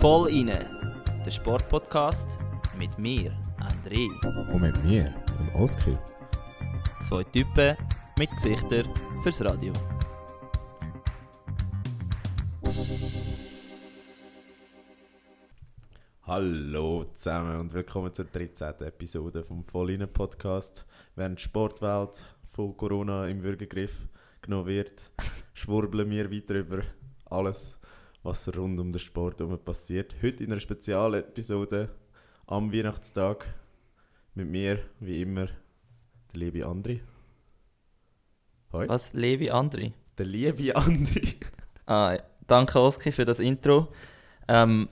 Voll inne, der Sportpodcast mit mir, André. Und mit mir, dem Oskar. Zwei Typen mit Gesichtern fürs Radio. Hallo zusammen und willkommen zur 13. Episode vom Volline Podcast. Während die Sportwelt von Corona im Würgegriff genommen wird, schwurbeln wir weiter über alles, was rund um den Sport herum passiert. Heute in einer Spezialepisode am Weihnachtstag mit mir, wie immer, der liebe Andri. Hoi. Was? Levi Andri? Der liebe Andri. Ah, ja. danke Oski für das Intro. Ähm,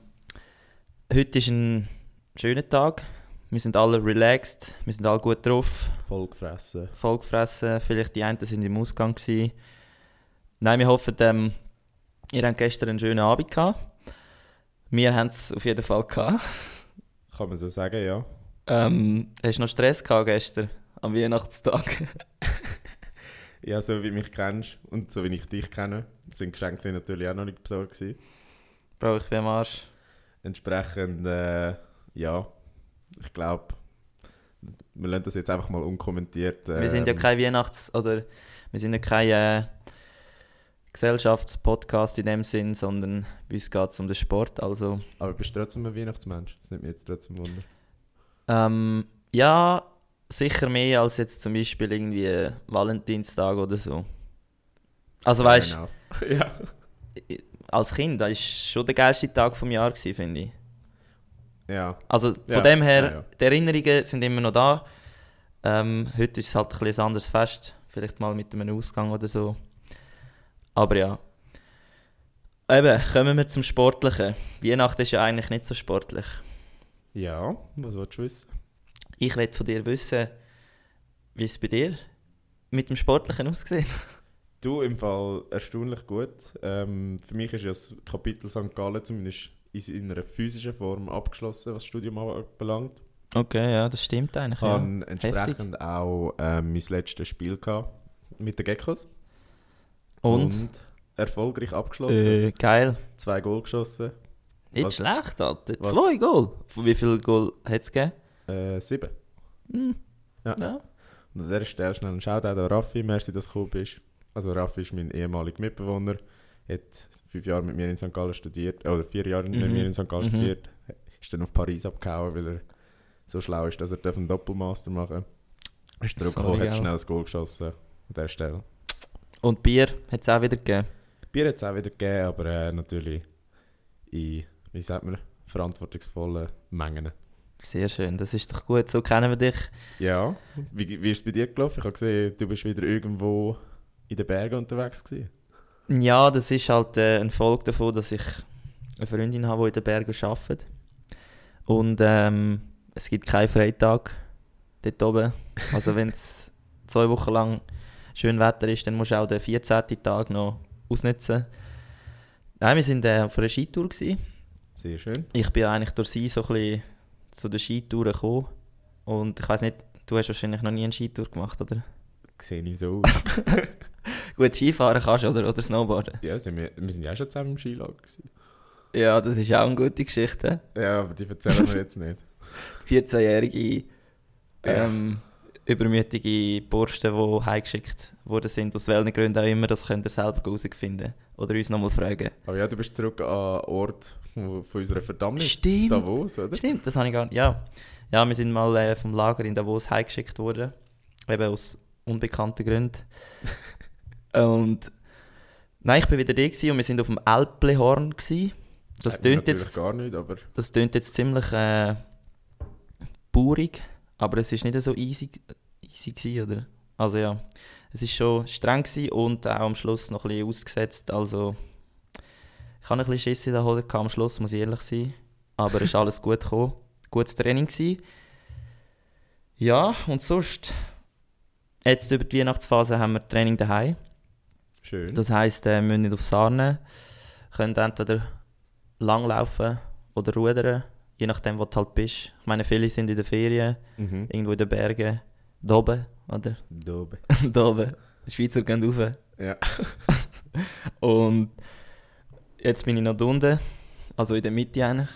heute ist ein schöner Tag. Wir sind alle relaxed, wir sind alle gut drauf, Voll gefressen. voll gefressen. Vielleicht die einen sind im Ausgang gewesen. Nein, wir hoffen, ähm, ihr habt gestern einen schönen Abend gehabt. Wir haben es auf jeden Fall gehabt. Kann man so sagen, ja. Ähm, hast du noch Stress gehabt gestern am Weihnachtstag? Ja, so wie du mich kennst und so wie ich dich kenne, sind Geschenke natürlich auch noch nicht besorgt gewesen. Bro, ich bin am Arsch. Entsprechend, äh, ja, ich glaube, wir lassen das jetzt einfach mal unkommentiert. Wir sind ja ähm, kein Weihnachts- oder wir sind ja kein äh, Gesellschaftspodcast in dem Sinn, sondern bei uns geht es um den Sport. Also, Aber bist du trotzdem ein Weihnachtsmensch? Das nimmt mich jetzt trotzdem Wunder. ähm, ja, sicher mehr als jetzt zum Beispiel irgendwie Valentinstag oder so. Also weißt Genau. ja. du, als Kind, das war schon der geilste Tag vom Jahr, gewesen, finde ich. Ja, Also von Ja, dem her, ja, die Erinnerungen sind immer noch da. Ähm, heute ist es halt ein, bisschen ein anderes Fest. Vielleicht mal mit einem Ausgang oder so. Aber ja. Eben, kommen wir zum Sportlichen. Weihnachten ist ja eigentlich nicht so sportlich. ja, was willst du wissen? Ich will von dir wissen, wie es bei dir mit dem Sportlichen aussieht. Du im Fall erstaunlich gut. Ähm, für mich ist ja das Kapitel St. Gallen zumindest in einer physischen Form abgeschlossen, was das Studium anbelangt. Okay, ja, das stimmt eigentlich. Ich hatte entsprechend auch ähm, mein letztes Spiel gehabt mit den Geckos. Und? erfolgreich abgeschlossen. Äh, geil. Zwei Goal geschossen. Nicht Was- schlecht, Alter. was- Zwei Goal. Von Wie viele Goal hat es gegeben? Äh, sieben. Hm. Ja. ja. Und an dieser Stelle schnell ein Shoutout an Raffi, merci, dass du gekommen bist. Also Raffi ist mein ehemaliger Mitbewohner, hat fünf Jahre mit mir in St. Gallen studiert, äh, oder vier Jahre mit Mhm. mir in St. Gallen Mhm. studiert. Ist dann auf Paris abgehauen, weil er so schlau ist, dass er einen Doppelmaster machen darf. Ist zurückgekommen, hat schnell ein Goal geschossen an dieser Stelle. Und Bier hat es auch wieder gegeben. Bier hat es auch wieder gegeben, aber äh, natürlich in, wie sagt man, verantwortungsvollen Mengen. Sehr schön, das ist doch gut. So kennen wir dich. Ja, wie, wie ist es bei dir gelaufen? Ich habe gesehen, du bist wieder irgendwo in den Bergen unterwegs gewesen. Ja, das ist halt äh, ein Folge davon, dass ich eine Freundin habe, die in den Bergen arbeitet. Und ähm, es gibt keinen Freitag dort oben. Also wenn es zwei Wochen lang schön Wetter ist, dann musst du auch den 14. Tag noch ausnutzen. Nein, wir waren äh, auf einer Skitour. Gewesen. Sehr schön. Ich bin eigentlich durch sie so ein bisschen zu den Skitouren gekommen. Und ich weiß nicht, du hast wahrscheinlich noch nie eine Skitour gemacht, oder? Sehe ich so aus. Gut, Skifahren kannst oder? Oder Snowboarden. ja, sind wir, wir sind ja auch schon zusammen im Skilager. Gewesen. Ja, das ist auch eine gute Geschichte. Ja, aber die erzählen wir jetzt nicht. 14-jährige ähm, übermütige Burschen, die heimgeschickt worden sind, aus welchen Gründen auch immer, das könnt ihr selber herausfinden. Oder uns nochmal fragen. Aber ja, du bist zurück an den Ort von von unserer Verdammnis. Stimmt. Davos, oder? Stimmt, das habe ich gar nicht. Ja, ja wir sind mal äh, vom Lager in Davos heimgeschickt worden. Eben aus unbekannten Gründen. und nein, ich bin wieder da und wir sind auf dem Alplehorn. Gewesen. Das tönt jetzt gar nicht, aber Das klingt jetzt ziemlich äh, baurig, aber es ist nicht so easy, easy gewesen, oder? Also ja, es ist schon streng gewesen und auch am Schluss noch ein bisschen ausgesetzt, also ich hatte ein bisschen Schiss in der Hose am Schluss, muss ich ehrlich sein, aber es ist alles gut gekommen, gutes Training gewesen. Ja, und sonst, jetzt über die Weihnachtsphase haben wir Training daheim. Schön. Das heisst, äh, wir müssen nicht auf Sarne, können entweder langlaufen oder rudern, je nachdem, wo du halt bist. Ich meine, viele sind in den Ferien, mhm. irgendwo in den Bergen, da oben, oder? Da oben. da oben. Die Schweizer gehen rauf. Ja. Und jetzt bin ich noch unten, also in der Mitte eigentlich.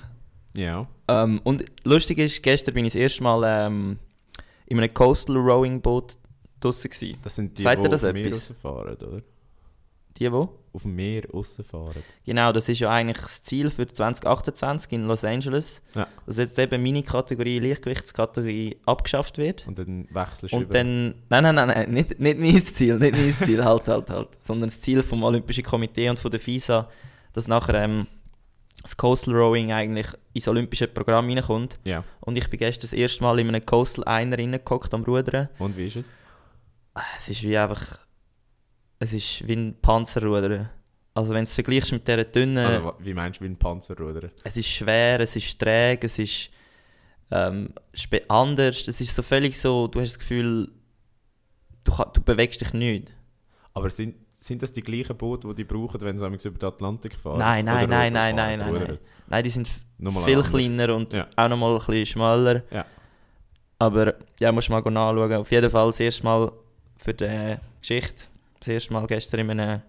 Ja. Ähm, und lustig ist, gestern bin ich das erste Mal ähm, in einem Coastal Rowing Boot draussen. Das sind die, die ihr das auf Meer etwas? rausfahren, oder? Die, wo? Auf dem Meer rausfahren. Genau, das ist ja eigentlich das Ziel für 2028 in Los Angeles. Ja. Dass jetzt eben meine Kategorie, Leichtgewichtskategorie, abgeschafft wird. Und dann wechselst du Und über. dann, nein, nein, nein, nein nicht, nicht mein Ziel, nicht mein Ziel, halt, halt, halt. Sondern das Ziel vom Olympischen Komitee und von der FISA, dass nachher ähm, das Coastal Rowing eigentlich ins olympische Programm reinkommt. Ja. Und ich bin gestern das erste Mal in einem Coastal Einer reingehockt am Rudern. Und wie ist es? Ah, Es ist wie einfach, es ist wie ein Panzerrudern. Also wenn du es vergleichst mit dieser dünnen... Also, wie meinst du, wie ein Panzerruder? Es ist schwer, es ist träge, es ist ähm, anders. Es ist so völlig so, du hast das Gefühl, du, du bewegst dich nicht. Aber sind, sind das die gleichen Boote, die die brauchen, wenn sie über den Atlantik fahren? Nein, nein, Oder nein, nein, fahren, nein, nein, nein. Die sind Nochmal viel anders. kleiner und Ja. auch nochmal ein bisschen schmaler. Ja. Aber ja, musst du mal nachschauen. Auf jeden Fall das erste Mal für die Geschichte. Das erste Mal gestern in einem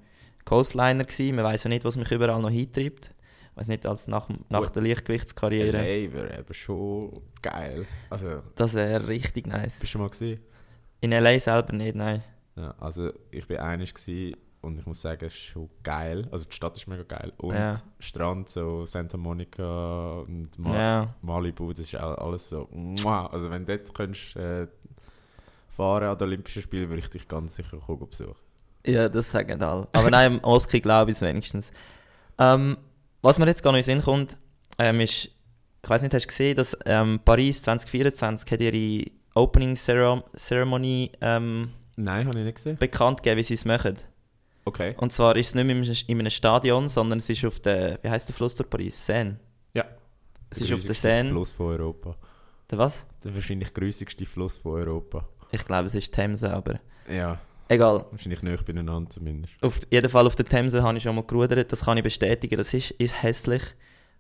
Coastliner gewesen. Man weiß ja nicht, was mich überall noch hintreibt. Ich weiß nicht, als nach, nach Gut. der Leichtgewichtskarriere. LA wäre eben schon geil. Also, Das wäre richtig nice. bist du schon mal gesehen? In LA selber nicht, nein. Ja, also ich bin einig und ich muss sagen, es ist schon geil. Also die Stadt ist mega geil. Und Ja. Strand, so Santa Monica und Ma Ja. Malibu, das ist all- alles so. Also wenn du dort könntest, äh, fahren an den Olympischen Spielen, würde ich dich ganz sicher besuchen. Ja, das sagen alle. Aber nein, im Oski glaube ich es wenigstens. Ähm, was mir jetzt gar nicht in den Sinn kommt, ähm, ist, ich weiß nicht, hast du gesehen, dass ähm, Paris 2024 hat ihre Opening Cere- Ceremony ähm, Nein, habe ich nicht gesehen. bekannt gegeben, wie sie es machen. Okay. Und zwar ist es nicht mehr in einem- in einem Stadion, sondern es ist auf der, wie heißt der Fluss durch Paris? Seine. Ja. Es ist auf der grüssigste Seine. Fluss von Europa. Der was? Der wahrscheinlich grüssigste Fluss von Europa. Ich glaube, es ist Themse, aber Ja, egal. wahrscheinlich näher beieinander zumindest. Auf jeden Fall auf der Themse habe ich schon mal gerudert, das kann ich bestätigen, das ist, ist hässlich.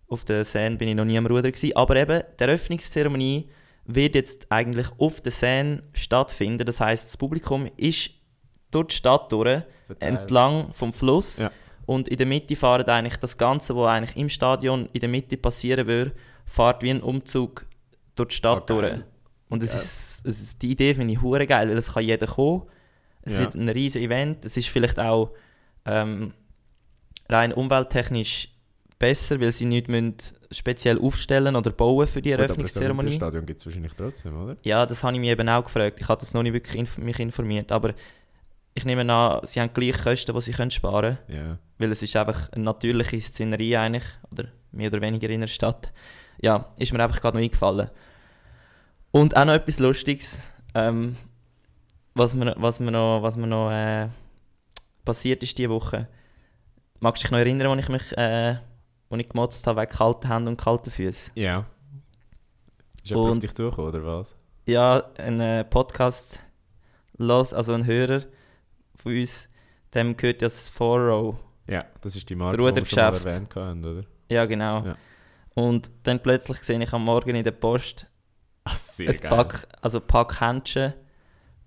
Auf der Seine bin ich noch nie am Rudern gewesen, aber eben, die Eröffnungszeremonie wird jetzt eigentlich auf der Seine stattfinden, das heißt, das Publikum ist durch die Stadt durch, entlang vom Fluss Ja. und in der Mitte fahren eigentlich das Ganze, was eigentlich im Stadion in der Mitte passieren würde, fährt wie ein Umzug durch die Stadt Ah, geil. durch. Und es ist, es ist, die Idee finde ich hure geil, weil es kann jeder kommen. Es Ja. wird ein riesiges Event. Es ist vielleicht auch ähm, rein umwelttechnisch besser, weil sie nicht müssen speziell aufstellen oder bauen für die Gut, aber das Eröffnungszeremonie. Stadion gibt es wahrscheinlich trotzdem, oder? Ja, das habe ich mich eben auch gefragt. Ich habe das noch nicht wirklich inf mich informiert, aber ich nehme an, sie haben gleich Kosten, die sie können sparen können, Ja. weil es ist einfach eine natürliche Szenerie eigentlich, oder mehr oder weniger in der Stadt. Ja, ist mir einfach gerade noch eingefallen. Und auch noch etwas Lustiges, ähm, was mir, was mir noch, was mir noch äh, passiert ist diese Woche. Magst du dich noch erinnern, als ich mich äh, als ich gemotzt habe wegen kalten Händen und kalten Füßen? Ja. Ist jemand auf dich zugekommen, oder was? Ja, ein äh, Podcast los, also ein Hörer von uns, dem gehört ja das Four-Row. Ja, das ist die Marke, die wir schon erwähnt haben, oder? Ja, genau. Ja. Und dann plötzlich sehe ich am Morgen in der Post sehr ein Pack, also Pack Händchen,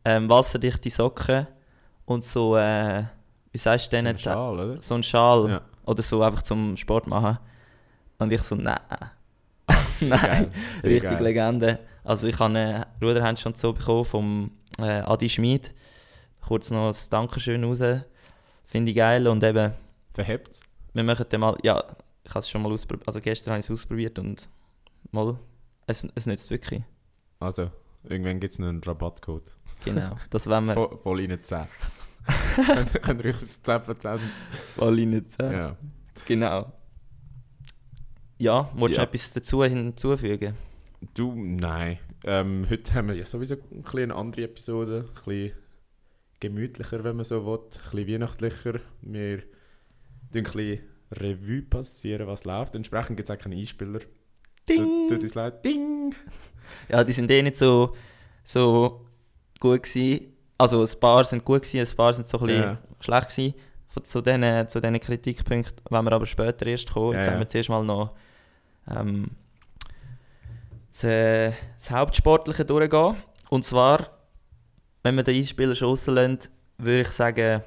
ähm, wasserdichte Socken und so, äh, wie sagst du So denn? ein Schal, oder? So ein Schal Ja. oder so einfach zum Sport machen. Und ich so, nein, nein, richtig geil. Legende. Also ich habe ein Ruderhändchen und so bekommen vom äh, Adi Schmid. Kurz noch ein Dankeschön raus. Finde ich geil und eben, Verhebt wir machen dann mal, ja, ich habe es schon mal ausprobiert, also gestern habe ich es ausprobiert und mal, es, es nützt wirklich. Also, irgendwann gibt es noch einen Rabattcode. Genau, das wollen wir Voll, voll rein 10. könnt, ihr euch 10%. alle nicht sagen. Ja. Genau. Ja, wolltest du Ja. etwas dazu hinzufügen? Du, nein. Ähm, heute haben wir ja sowieso ein bisschen eine andere Episode. Ein bisschen gemütlicher, wenn man so will. Ein bisschen weihnachtlicher. Wir tun ein bisschen Revue passieren, was läuft. Entsprechend gibt es auch keinen Einspieler. Tut, tut uns leid. Ding! Ja, die sind eh nicht so, so gut gewesen. Also ein paar sind gut gewesen, ein paar sind so ein bisschen Ja. schlecht gewesen. Zu diesen, zu diesen Kritikpunkten wollen wir aber später erst kommen. Jetzt Ja, haben wir zuerst mal noch ähm, das, äh, das Hauptsportliche durchgehen. Und zwar, wenn wir den Einspieler schon rauslassen, würde ich sagen,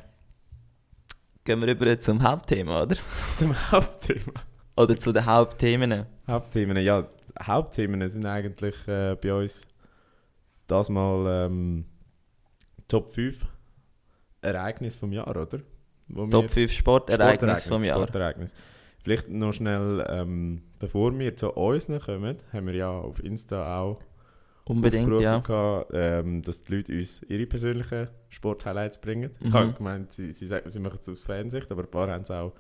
gehen wir rüber zum Hauptthema, oder? Zum Hauptthema. Oder zu den Hauptthemen. Hauptthemen, ja, Hauptthemen sind eigentlich äh, bei uns das mal ähm, Top 5 Ereignis vom Jahr, oder? Wo Top wir- 5 Sportereignisse vom Jahr. Sportereignis. Vielleicht noch schnell, ähm, bevor wir zu uns kommen, haben wir ja auf Insta auch Unbedingt, aufgerufen, ja. gehabt, ähm, dass die Leute uns ihre persönlichen Sport-Highlights bringen. Ich Mhm. habe gemeint, sie, sie, sagen, sie machen es aus Fansicht, aber ein paar haben es auch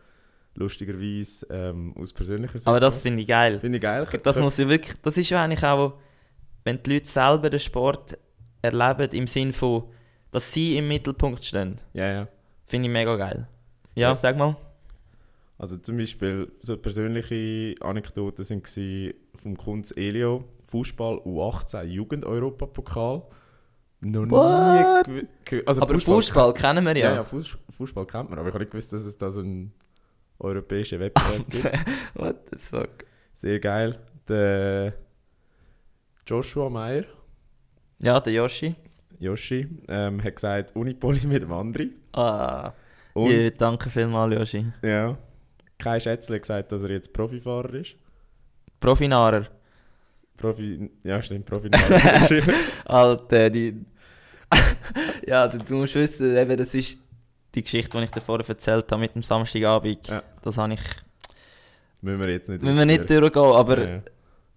lustigerweise ähm, aus persönlicher Sicht Aber das finde ich geil. finde ich geil. Das muss ja wirklich, das ist ja eigentlich auch, wenn die Leute selber den Sport erleben, im Sinn von, dass sie im Mittelpunkt stehen. ja, ja. Finde ich mega geil. Ja, Ja. sag mal. Also zum Beispiel so persönliche Anekdoten sind vom Kunz Elio, Fußball U18 Jugend-Europapokal. Noch What? nie also Aber Fußball kennen wir Ja, ja. ja, Fuß- Fußball kennt man, aber ich habe nicht gewusst, dass es da so einen europäischen Wettbewerb gibt. What the fuck? Sehr geil. Der Joshua Meyer, Ja, der Yoshi. Yoshi, ähm, hat gesagt, Unipoli mit dem Andri. Ah, Und ja, danke vielmals, Yoshi. ja, Kai Schätzle hat gesagt, dass er jetzt Profifahrer ist. Profinarer. Profi, ja stimmt, Profifahrer. Alter, die. ja, du, musst wissen, eben, das ist die Geschichte, die ich dir vorher erzählt habe mit dem Samstagabend. Ja. Das habe ich. Müssen wir jetzt nicht Müssen wir nicht durchgehen, aber Ja, ja.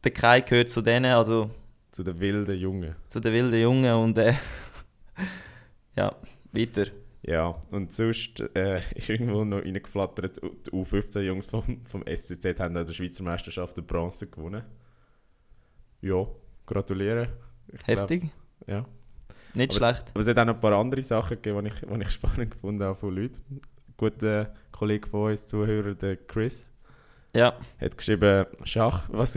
Der Kai gehört zu denen, also Zu den wilden Jungen. zu den wilden Jungen und äh, ja, weiter. Ja, und sonst äh, ist irgendwo noch reingeflattert, die U15-Jungs vom, vom SCZ haben an der Schweizer Meisterschaft die Bronze gewonnen. Ja, gratuliere. Ich glaub, Heftig, ja. nicht Aber- schlecht. Aber es hat auch noch ein paar andere Sachen gegeben, die ich, die ich spannend gefunden habe von Leuten. Ein guter Kollege von uns, Zuhörer, der Chris, Ja, hat geschrieben, Schach, was,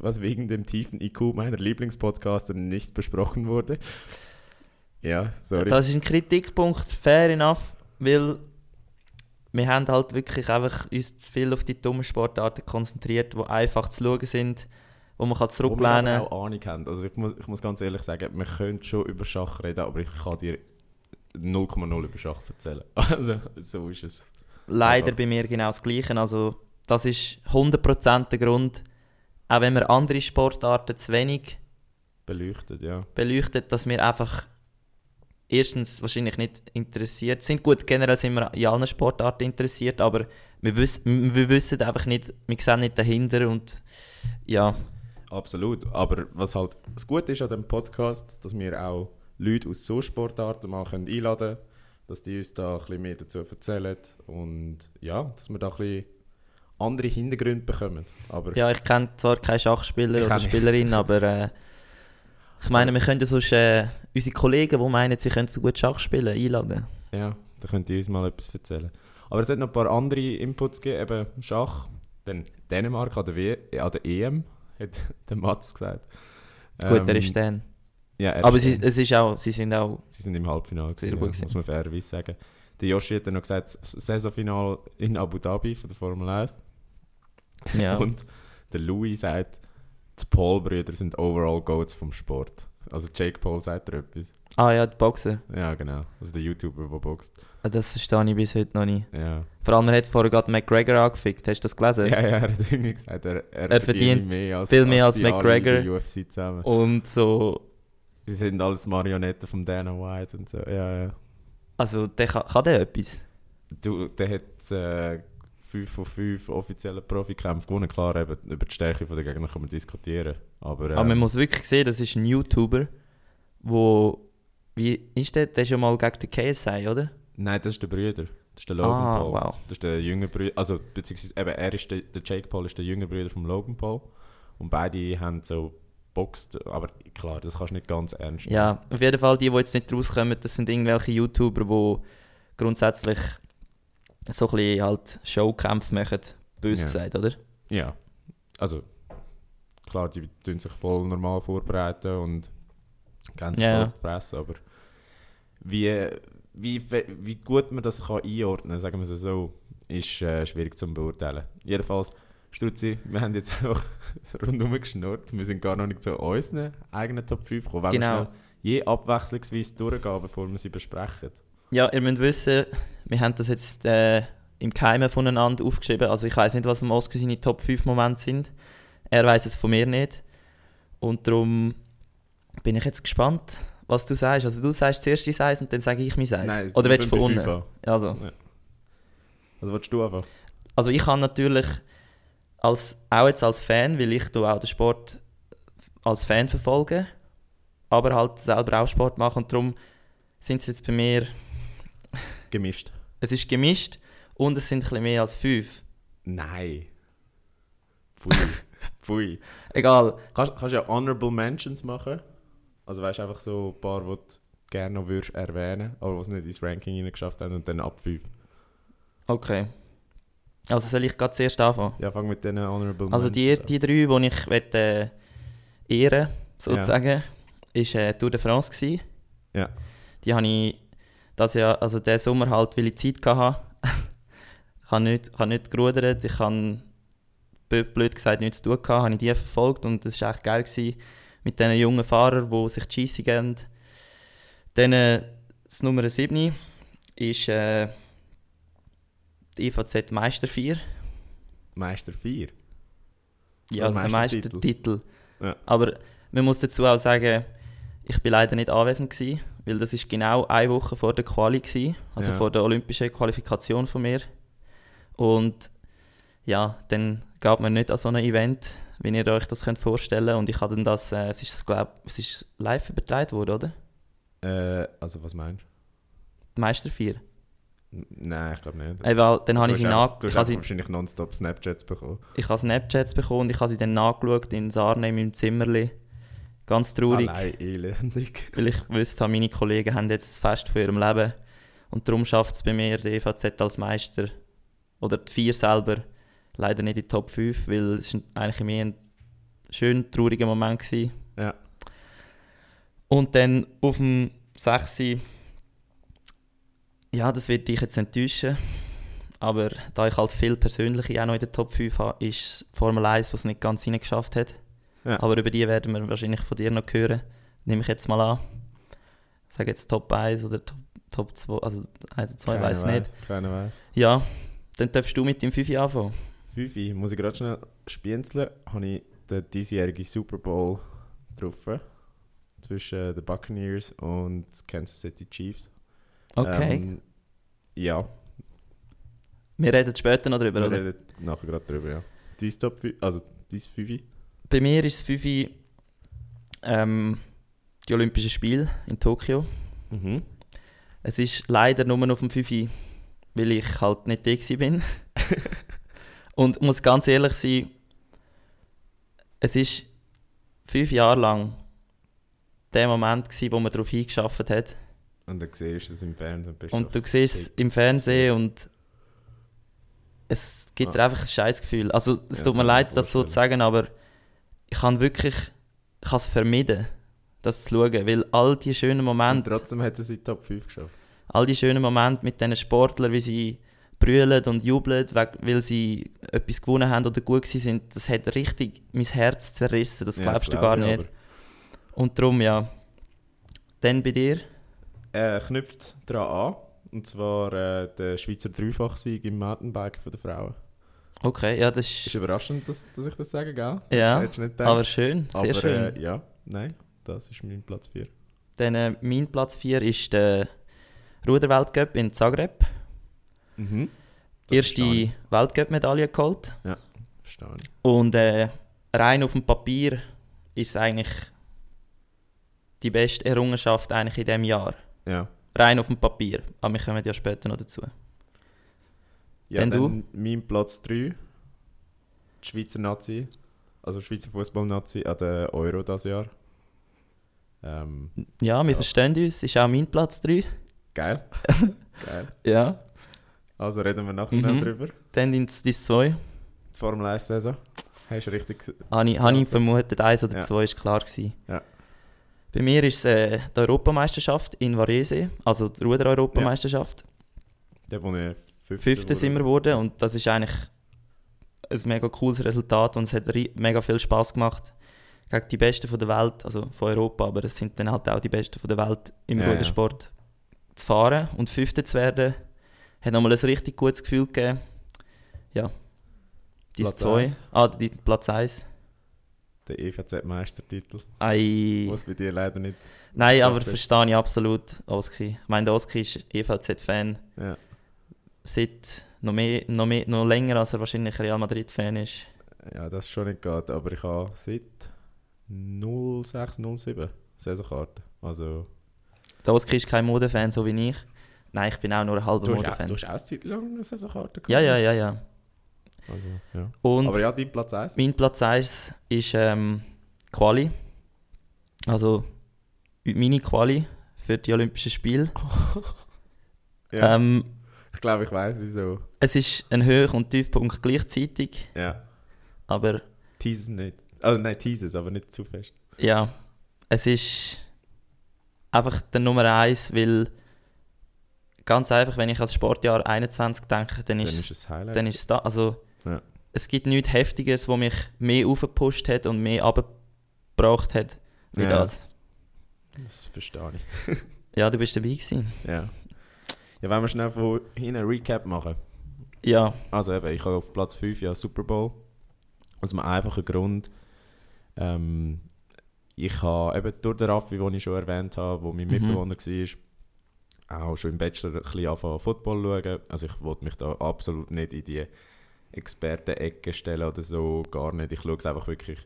was wegen dem tiefen IQ meiner Lieblingspodcaster nicht besprochen wurde. Ja, sorry. das ist ein Kritikpunkt, fair enough, weil wir haben halt wirklich einfach uns zu viel auf die dummen Sportarten konzentriert, die einfach zu schauen sind, wo man kann zurücklehnen kann. auch Ahnung haben. Also ich muss, ich muss ganz ehrlich sagen, wir können schon über Schach reden, aber ich kann dir 0,0 über Schach erzählen. Also so ist es. Leider Einfach. bei mir genau das Gleiche. Also, das ist 100% der Grund, auch wenn wir andere Sportarten zu wenig Beleuchtet, ja. beleuchtet, dass wir einfach erstens wahrscheinlich nicht interessiert sind. Gut, generell sind wir in allen Sportarten interessiert, aber wir, wiss, wir wissen einfach nicht, wir sehen nicht dahinter und ja, Absolut. Aber was halt das Gute ist an dem Podcast, dass wir auch Leute aus so Sportarten mal können einladen können, dass die uns da ein bisschen mehr dazu erzählen und ja, dass wir da ein bisschen andere Hintergründe bekommen. Aber ja ich kenne zwar keinen Schachspieler oder. Spielerin, aber äh, ich meine, wir können ja sonst äh, unsere Kollegen, die meinen, sie können so gut Schach spielen, einladen. Ja, da könnt ihr uns mal etwas erzählen. Aber es hat noch ein paar andere Inputs gegeben, eben Schach. Dann Dänemark an der, w an der EM, hat der Mats gesagt. Gut, er Ähm, ist dann. Ja, er Aber ist sie, es ist auch, sie sind auch sie sind im Halbfinale, gewesen, ja, muss man fairerweise sagen. Der Yoshi hat dann noch gesagt, das Saisonfinale in Abu Dhabi von der Formel 1. ja. Und der Louis sagt, die Paul-Brüder sind overall Goats vom Sport. Also Jake Paul sagt er etwas. Ah ja, die Boxer. Ja, genau. Also der YouTuber, der boxt. Ah, Das verstehe ich bis heute noch nicht. Ja. Vor allem, er hat vorher gerade McGregor angefickt. Hast du das gelesen? Ja, ja, er hat irgendwie gesagt, er, er, Er verdient, verdient mehr als, viel mehr als alle McGregor. in der UFC zusammen. Und so, Sie sind alles Marionetten von Dana White und so. Ja, ja. also der kann, kann der etwas? Du, der hat äh, 5 von 5 offiziellen Profikämpfen gewonnen. Klar, eben, über die Stärke der Gegner kann man diskutieren. Aber, Aber man ähm, muss wirklich sehen, das ist ein YouTuber, wo, wie ist der? Der ist ja mal gegen den KSI, oder? Nein, das ist der Brüder. Das ist der Logan ah, Paul. wow. Das ist der jüngere Bruder, also beziehungsweise eben, er ist der, der Jake Paul ist der jüngere Bruder von Logan Paul. Und beide haben so boxt, aber klar, das kannst du nicht ganz ernst nehmen. Ja, auf jeden Fall, die, die jetzt nicht rauskommen, das sind irgendwelche YouTuber, die grundsätzlich so ein bisschen halt Showkämpfe machen, böse Ja. gesagt, oder? Ja. Also, klar, die tun sich voll normal vorbereiten und gehen sich Ja, voll ja. auf die Fresse, aber wie, wie, wie gut man das kann einordnen kann, sagen wir es so, ist äh, schwierig zu beurteilen. Jedenfalls, Struzzi, wir haben jetzt einfach rundum geschnurrt, wir sind gar noch nicht zu unseren eigenen Top 5 gekommen. Wir Genau. schnell je abwechslungsweise durchgehen, bevor wir sie besprechen? Ja, ihr müsst wissen, Wir haben das jetzt äh, im Keimen voneinander aufgeschrieben. Also ich weiß nicht, was im Oscar seine Top 5 Momente sind. Er weiß es von mir nicht. Und darum bin ich jetzt gespannt, was du sagst. Also du sagst zuerst dein Eis und dann sage ich mein Eis. Nein, Oder willst du von unten? fünf an. Also, Also willst du einfach? also ich kann natürlich als, auch jetzt als Fan, weil ich auch den Sport als Fan verfolge, aber halt selber auch Sport mache und darum sind es jetzt bei mir, Gemischt. Es ist gemischt und es sind ein bisschen mehr als fünf. Nein. Pfui. Pfui. Egal, Kannst, kannst ja Honorable Mentions machen. Also weißt du einfach so ein paar, die du gerne noch würdest erwähnen, aber es nicht ins Ranking hineingeschafft haben und dann ab 5. okay. Also soll ich gerade zuerst anfangen? Ja, fang mit diesen Honorable Also die, Mentions die drei, die ich möchte, äh, ehren sozusagen, ist äh, Tour de France gewesen. Ja. Die habe ich das Jahr, also diesen Sommer halt, weil ich Zeit hatte. ich habe nicht, ich habe nicht gerudert, ich habe blö- blöd gesagt nichts zu tun gehabt, habe ich die verfolgt und das war echt geil gewesen, mit diesen jungen Fahrern, die sich die Scheisse geben. Dann äh, das Nummer 7 ist äh, die IVZ Meister 4. Meister 4. Ja, also der Meistertitel. Meistertitel. Ja. Aber man muss dazu auch sagen, ich bin leider nicht anwesend gewesen, weil das ist genau eine Woche vor der Quali gewesen, also Ja. vor der olympischen Qualifikation von mir. Und ja, dann gab man nicht an so ein Event, wie ihr euch das könnt vorstellen. Und ich habe dann das, äh, es ist glaube, es ist live übertragen worden, oder? Äh, also was meinst Die Meister 4. du? N- Nein, ich glaube nicht. Ey, weil, dann habe Du ich sie nach, Du ich hast sie, wahrscheinlich nonstop Snapchats bekommen. ich habe Snapchats bekommen und ich habe sie dann nachgeschaut in Sarne in meinem Zimmerli. Ganz traurig. Allein elendig. weil ich wusste, habe, meine Kollegen haben jetzt das Fest von ihrem Leben und darum schafft es bei mir die EVZ als Meister oder die vier selber leider nicht in die Top 5, weil es eigentlich mehr ein schön trauriger Moment gewesen. Ja. Und dann auf dem 6. Ja, das wird dich jetzt enttäuschen. Aber da ich halt viel Persönliche auch noch in der Top 5 habe, ist Formel 1, was es nicht ganz reingeschafft hat. Ja. Aber über die werden wir wahrscheinlich von dir noch hören. Nehme ich jetzt mal an. Ich sage jetzt Top 1 oder Top, Top 2, also 1 und 2, Keiner weiß nicht. Keiner weiß. Ja, dann darfst du mit dem 5 anfangen. 5 muss ich gerade schnell spienzeln. Habe ich den diesjährigen Super Bowl getroffen. Zwischen den Buccaneers und Kansas City Chiefs. Okay. Ähm, ja, wir reden später noch drüber, wir oder? reden nachher gerade drüber, ja. Dein Top 5, also dein 5. Bei mir ist das 5 ähm, die Olympischen Spiele in Tokio. Mhm. Es ist leider nur auf dem 5, weil ich halt nicht da bin. Und muss ganz ehrlich sein, es ist fünf Jahre lang der Moment gewesen, wo man darauf hingeschafft hat. Und dann siehst du es im Fernsehen und bist Und so du siehst es im Fernsehen und es gibt dir Ah. einfach ein scheiß Gefühl. Also es Ja, tut mir leid, das so zu sagen, aber ich kann wirklich, ich kann es vermeiden, das zu schauen, weil all die schönen Und Momente, trotzdem hat er die Top 5 geschafft. all die schönen Momente mit diesen Sportlern, wie sie brüllen und jubeln, weil sie etwas gewonnen haben oder gut sind, das hat richtig mein Herz zerrissen, das Ja, glaubst du gar ich nicht. Und darum ja, dann bei dir, Aber. Äh, knüpft daran an. Und zwar äh, der Schweizer Dreifachsieg im Mountainbike von der Frauen. Okay, ja das Ist ist, überraschend, dass, dass ich das sage, gell? Ja, aber schön, sehr Aber, schön. Äh, ja, nein, das ist mein Platz 4. Dann äh, mein Platz 4 ist der Ruderweltcup in Zagreb. Mhm. Erste. Weltcup-Medaille geholt. Verstehe ich. Und äh, rein auf dem Papier ist es eigentlich die beste Errungenschaft eigentlich in diesem Jahr. Ja. Rein auf dem Papier. Aber wir kommen ja später noch dazu. Ja, Wenn dann mein Platz 3. Die Schweizer Nazi. Also Schweizer Fußball-Nazi an der Euro das Jahr. Ähm, Ja, wir Ja. verstehen uns. Ist auch mein Platz 3. geil. geil. Ja. Also reden wir nachher Mhm. drüber. Dann ins 2. Die Formel 1-Saison. Hast du richtig gesehen? Habe ich, Ja. vermutet, 1 oder Ja. 2 ist klar gewesen. Ja. Bei mir ist es äh, die Europameisterschaft in Varese, also die Ruder-Europameisterschaft. Der, wo ich Fünfte sind wir wurde. geworden und das ist eigentlich ein mega cooles Resultat und es hat mega viel Spaß gemacht gegen die Besten von der Welt, also von Europa, aber es sind dann halt auch die Besten von der Welt im Ja, ja. Rudersport zu fahren und Fünfte zu werden, Hat nochmal ein richtig gutes Gefühl gegeben. Ja. Die Platz 2. eins. Ah, die Platz 1. Der EVZ-Meistertitel. Ei. Was bei dir leider nicht. Nein, aber verstehe ich absolut, Oski. Ich meine, der Oski ist EVZ-Fan Ja. Seit noch, mehr, noch, mehr, noch länger, als er wahrscheinlich Real Madrid-Fan ist. ja, das schon nicht geht, aber ich habe seit 06, 07 Saisonkarte. Also, Oski ist kein Modefan, so wie ich. Nein, ich bin auch nur ein halber du auch, Modefan. du hast auch eine Zeit lang eine Saisonkarte gehabt? Ja, ja, ja, ja. Also, ja. Und Aber ja, dein Platz 1? mein Platz 1 ist ähm, Quali. Also meine Quali für die Olympischen Spiele. Ja. Ähm, ich glaube, ich weiß wieso. es ist ein Höch- und Tiefpunkt gleichzeitig, Ja. aber Teases nicht. Also nein, Teases, aber nicht zu fest. ja, es ist einfach der Nummer 1, weil ganz einfach, wenn ich ans Sportjahr 21 denke, dann Dann ist ist es Highlight. dann ist es da. Also, Ja. es gibt nichts Heftiges, wo mich mehr aufgepusht hat und mehr abgebracht hat wie Ja. das. Das verstehe ich. Ja, du bist dabei gewesen. Ja. Ja, wenn wir schnell von hinten Recap machen. Ja, Also eben, ich habe auf Platz 5 ja Super Bowl. Aus einem einfachen Grund. Ähm, ich habe eben durch den Raffi, den ich schon erwähnt habe, wo mein Mhm. Mitbewohner war, auch schon im Bachelor ein bisschen anfangen Football schauen. Also ich wollte mich da absolut nicht in die Experten-Ecke stellen oder so, gar nicht. Ich schaue es einfach wirklich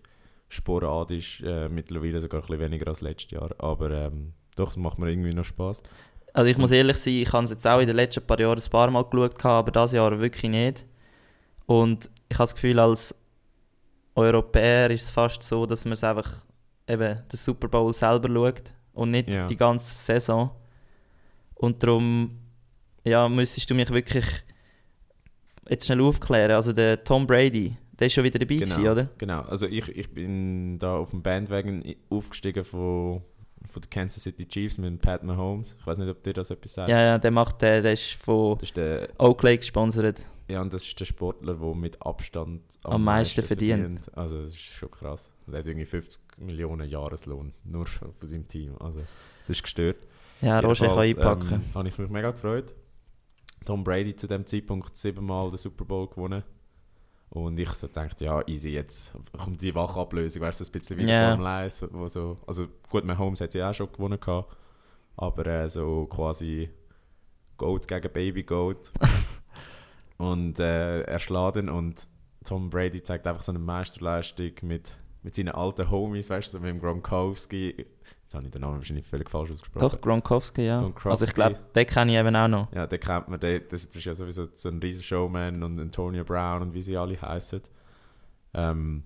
sporadisch, äh, mittlerweile sogar ein bisschen weniger als letztes Jahr. Aber ähm, doch, es macht mir irgendwie noch Spaß. Also ich muss ehrlich sein, ich habe es jetzt auch in den letzten paar Jahren ein paar Mal geschaut, aber dieses Jahr wirklich nicht. Und ich habe das Gefühl, als Europäer ist es fast so, dass man es einfach eben den Super Bowl selber schaut und nicht Ja. die ganze Saison. Und darum ja, müsstest du mich wirklich jetzt schnell aufklären. Also der Tom Brady, der ist schon wieder dabei gewesen, oder? Genau, also ich, ich bin da auf dem Bandwagon i- aufgestiegen von, von den Kansas City Chiefs mit Pat Mahomes. Ich weiß nicht, ob dir das etwas sagt. Ja, ja, der macht, der, der ist von Das ist der, Oakley gesponsert. ja, und das ist der Sportler, der mit Abstand Am meisten verdient. Also das ist schon krass. Der hat irgendwie 50 Millionen Jahreslohn, nur von seinem Team. Also das ist gestört. Ja, Roger kann Jedenfalls, einpacken. Ähm, habe ich mich mega gefreut. Tom Brady zu dem Zeitpunkt siebenmal den Super Bowl gewonnen. Und ich so dachte, ja, easy, jetzt kommt die Wachablösung, weißt du, so ein bisschen wie yeah. Formel 1, wo so, also gut, Mahomes hat ja auch schon gewonnen gehabt, aber äh, so quasi Goat gegen Baby Goat. und äh, erschlagen und Tom Brady zeigt einfach so eine Meisterleistung mit, mit seinen alten Homies, weißt du, so mit dem Gronkowski. Jetzt habe ich den Namen wahrscheinlich völlig falsch ausgesprochen. Doch, Gronkowski, ja. Gronkowski. Also ich glaube, den kenne ich eben auch noch. Ja, den kennt man, der, das ist ja sowieso so ein riesen Showman und Antonio Brown und wie sie alle heißen. Ähm,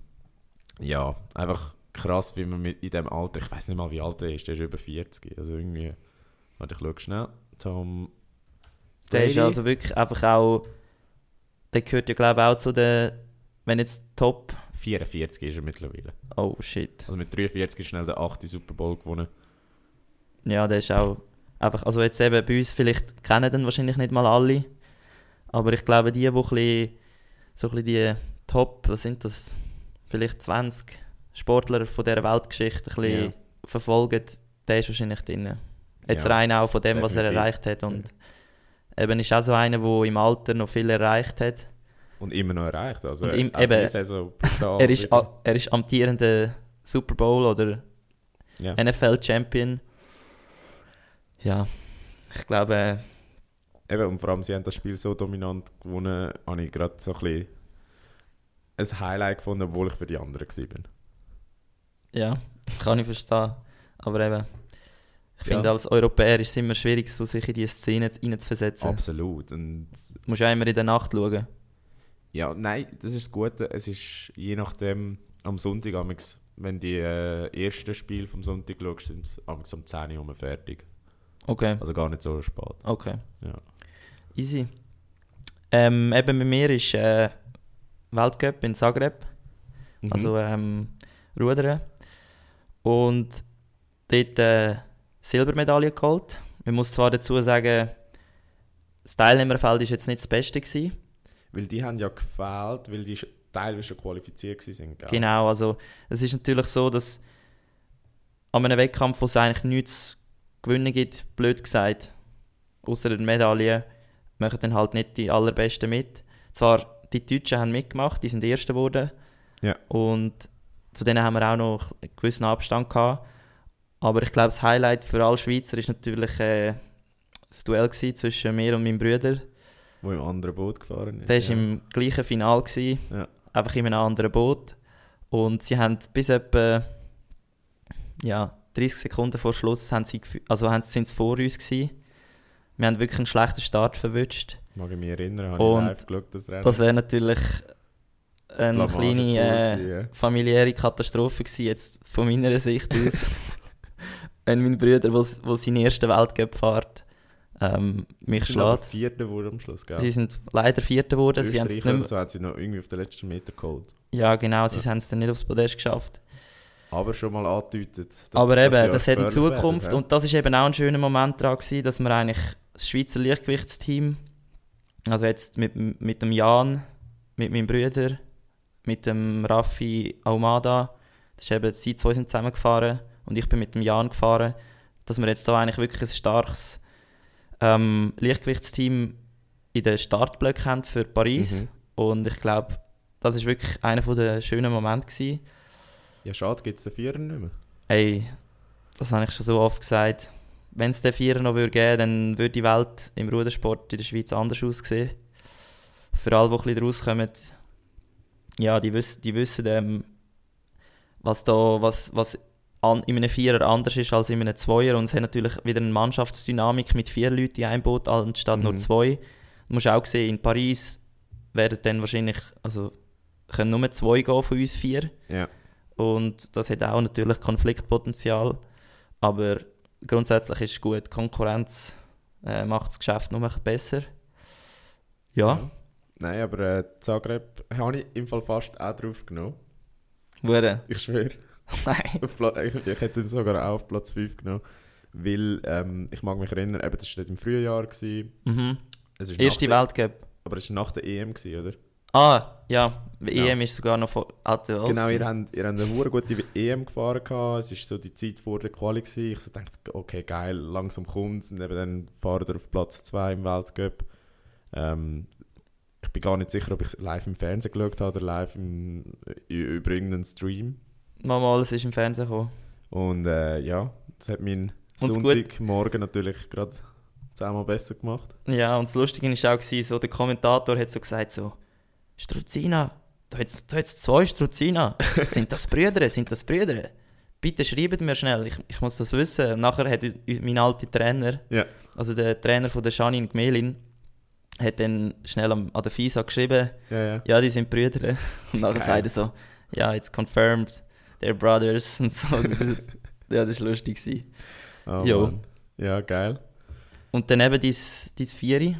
ja, einfach krass, wie man mit in dem Alter, ich weiß nicht mal wie alt er ist, der ist über 40. Also irgendwie, warte, ich schaue schnell. Tom Der ist Brady. also wirklich einfach auch, der gehört ja glaube ich auch zu den, wenn jetzt Top, 44 ist er mittlerweile. oh shit. Also mit 43 ist schnell der 8. Super Bowl gewonnen. Ja, der ist auch einfach, also jetzt eben bei uns, vielleicht kennen den wahrscheinlich nicht mal alle, aber ich glaube die, die bisschen, so ein bisschen die Top, was sind das, vielleicht 20 Sportler von dieser Weltgeschichte ein bisschen Ja. verfolgen, der ist wahrscheinlich drin. Jetzt Ja, rein auch von dem, was er definitiv. erreicht hat und eben ist auch so einer, der im Alter noch viel erreicht hat. Und immer noch erreicht. Also auch eben, Saison brutal er, ist, a- er ist amtierender Super Bowl oder ja. NFL-Champion. Ja, ich glaube, äh, Eben, und vor allem, sie haben das Spiel so dominant gewonnen, habe ich gerade so ein bisschen ein Highlight gefunden, obwohl ich für die anderen war. ja, kann ich verstehen. Aber eben, ich Ja. finde, als Europäer ist es immer schwierig, so sich in diese Szene reinzuversetzen. Absolut. Und Du musst ja immer in der Nacht schauen. Ja, nein, das ist das Gute. Es ist je nachdem am Sonntag, amigs, wenn die äh, ersten Spiele vom Sonntag schaust, sind es um 10 Uhr fertig. Okay, Also gar nicht so spät. okay. Ja. Easy. Ähm, eben bei mir ist äh, Weltcup in Zagreb. Mhm. also ähm, Rudern. Und dort äh, Silbermedaille geholt. Man muss zwar dazu sagen, das Teilnehmerfeld ist jetzt nicht das Beste gewesen. Weil die haben ja gefehlt, weil die teilweise schon qualifiziert waren. Gell? Genau, also es ist natürlich so, dass an einem Wettkampf, wo es eigentlich nichts zu gewinnen gibt, blöd gesagt, außer der Medaille, machen dann halt nicht die allerbesten mit. Zwar, die Deutschen haben mitgemacht, die sind die Ersten geworden. Ja. Und zu denen haben wir auch noch einen gewissen Abstand gehabt. Aber ich glaube, das Highlight für alle Schweizer ist natürlich äh, das Duell zwischen mir und meinem Bruder. Wo im anderen Boot gefahren ist. Der war ja. im gleichen Final, gewesen, Ja. einfach in einem anderen Boot. Und sie haben bis etwa ja, 30 Sekunden vor Schluss haben sie, also haben, sind sie vor uns gewesen. Wir haben wirklich einen schlechten Start verwünscht. Mag ich mich erinnern, habe Und ich live geschaut, das Rennen. Das wäre natürlich eine Blamage kleine äh, ja. familiäre Katastrophe gewesen, jetzt von meiner Sicht aus. Wenn mein Bruder, wo, wo seinen ersten Weltcup fährt, ähm, mich Sie sind schlägt. Vierter wurde am Schluss, gell? Sie sind leider Vierter geworden. Sie haben es nicht oder so haben sie noch irgendwie auf den letzten Meter geholt. Ja, genau, sie Ja. haben es dann nicht aufs Podest geschafft. Aber schon mal angedeutet. Aber eben, sie das hat in Zukunft, werden, und das ist eben auch ein schöner Moment daran gewesen, dass wir eigentlich das Schweizer Leichtgewichtsteam, also jetzt mit, mit dem Jan, mit meinem Bruder, mit dem Raffi Almada, das ist eben, sie zwei sind zusammengefahren und ich bin mit dem Jan gefahren, dass wir jetzt da eigentlich wirklich ein starkes ähm, Leichtgewichtsteam in den Startblöcken haben für Paris. Mhm. Und ich glaube, das ist wirklich einer der schönen Momente gewesen. Ja, schade, gibt es den Vierer nicht mehr. Ey, das habe ich schon so oft gesagt. Wenn es den Vierer noch würde geben dann würde die Welt im Rudersport in der Schweiz anders aussehen. Für alle, die ein bisschen rauskommen, ja, die wissen, die wissen ähm, was, da, was, was an, in einem Vierer anders ist als in einem Zweier. Und es hat natürlich wieder eine Mannschaftsdynamik mit vier Leuten in einem Boot anstatt nur Mhm. zwei. Du musst auch sehen, in Paris werden dann wahrscheinlich, also können nur zwei gehen von uns vier. Ja. Und das hat auch natürlich Konfliktpotenzial. Aber grundsätzlich ist es gut. Konkurrenz äh, macht das Geschäft bisschen besser. Ja, Nein, aber äh, Zagreb habe ich im Fall fast auch drauf genommen. wurde. Ich schwöre. Nein. Ich, ich hätte es sogar auch auf Platz 5 genommen. Weil, ähm, ich mag mich erinnern, eben, das war dort im Frühjahr. Gewesen. Mhm. Es ist Erste der, Weltcup. Aber es war nach der EM, gewesen, oder? Ah, ja. Die Ja. EM ist sogar noch von alter Genau, ihr habt, ihr habt eine hure gute EM gefahren. Gehabt. Es war so die Zeit vor der Quali. Gewesen. Ich so dachte, okay, geil, langsam kommt es. Und eben dann fahren wir auf Platz 2 im Weltcup. Ähm, ich bin gar nicht sicher, ob ich es live im Fernsehen geschaut habe oder live im, über irgendeinen Stream. Mal, mal, es ist im Fernsehen gekommen. Und äh, ja, das hat meinen das Sonntagmorgen natürlich gerade zehnmal besser gemacht. Ja, und das Lustige war auch, so, der Kommentator hat so gesagt, so, Struzina, da hat hat's zwei Struzina. Sind das Brüder? Sind das Brüder? Bitte schreibt mir schnell, ich, ich muss das wissen. Und nachher hat mein alter Trainer, Ja. also der Trainer von der Janine Gmelin, hat dann schnell am, an der FISA geschrieben, Ja, ja. ja, die sind Brüder. Und nachher Geil. sagt er so, ja, it's confirmed, they're brothers. Und so. Das ist, ja, das war lustig. Oh, Jo. Ja, geil. Und dann eben dein, dein Vieri.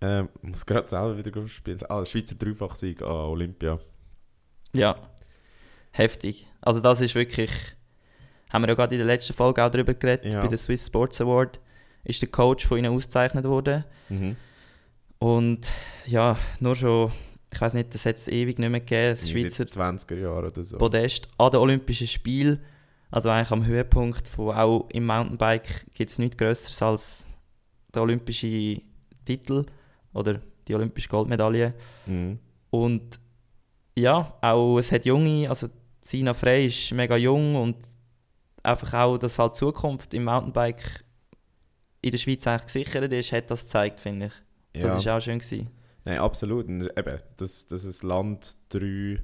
Ähm, muss gerade selber wieder spielen. Ah, Schweizer Dreifachsieg an Olympia. Ja, heftig. Also das ist wirklich, haben wir ja gerade in der letzten Folge auch darüber geredet, Ja. bei der Swiss Sports Award ist der Coach von ihnen ausgezeichnet worden. Mhm. Und ja, nur schon, ich weiß nicht, das hat es ewig nicht mehr gegeben, das Schweizer seit 20er Jahren oder so. Podest an den Olympischen Spielen, also eigentlich am Höhepunkt von auch im Mountainbike gibt es nichts Größeres als der olympische Titel oder die olympische Goldmedaille. Mhm. Und ja, auch es hat junge, also Sina Frey ist mega jung und einfach auch, dass halt die Zukunft im Mountainbike in der Schweiz eigentlich gesichert ist, hat das gezeigt, finde ich. Das Ja. ist auch schön gewesen. Nein, absolut. Und eben, dass, dass ein Land drei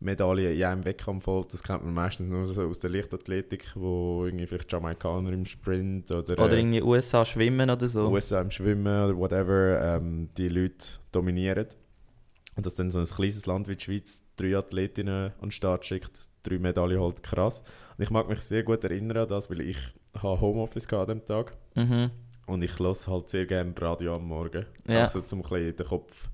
Medaillen in einem Wettkampf holt, das kennt man meistens nur so aus der Leichtathletik, wo irgendwie vielleicht Jamaikaner im Sprint oder, Oder äh, irgendwie USA schwimmen oder so. USA im Schwimmen oder whatever, ähm, die Leute dominieren. Und dass dann so ein kleines Land wie die Schweiz drei Athletinnen an den Start schickt, drei Medaillen holt, krass. Und ich mag mich sehr gut erinnern an das, weil ich Homeoffice an dem Tag Mhm. Und ich höre halt sehr gerne Radio am Morgen. Ja. Also zum ein den Kopf,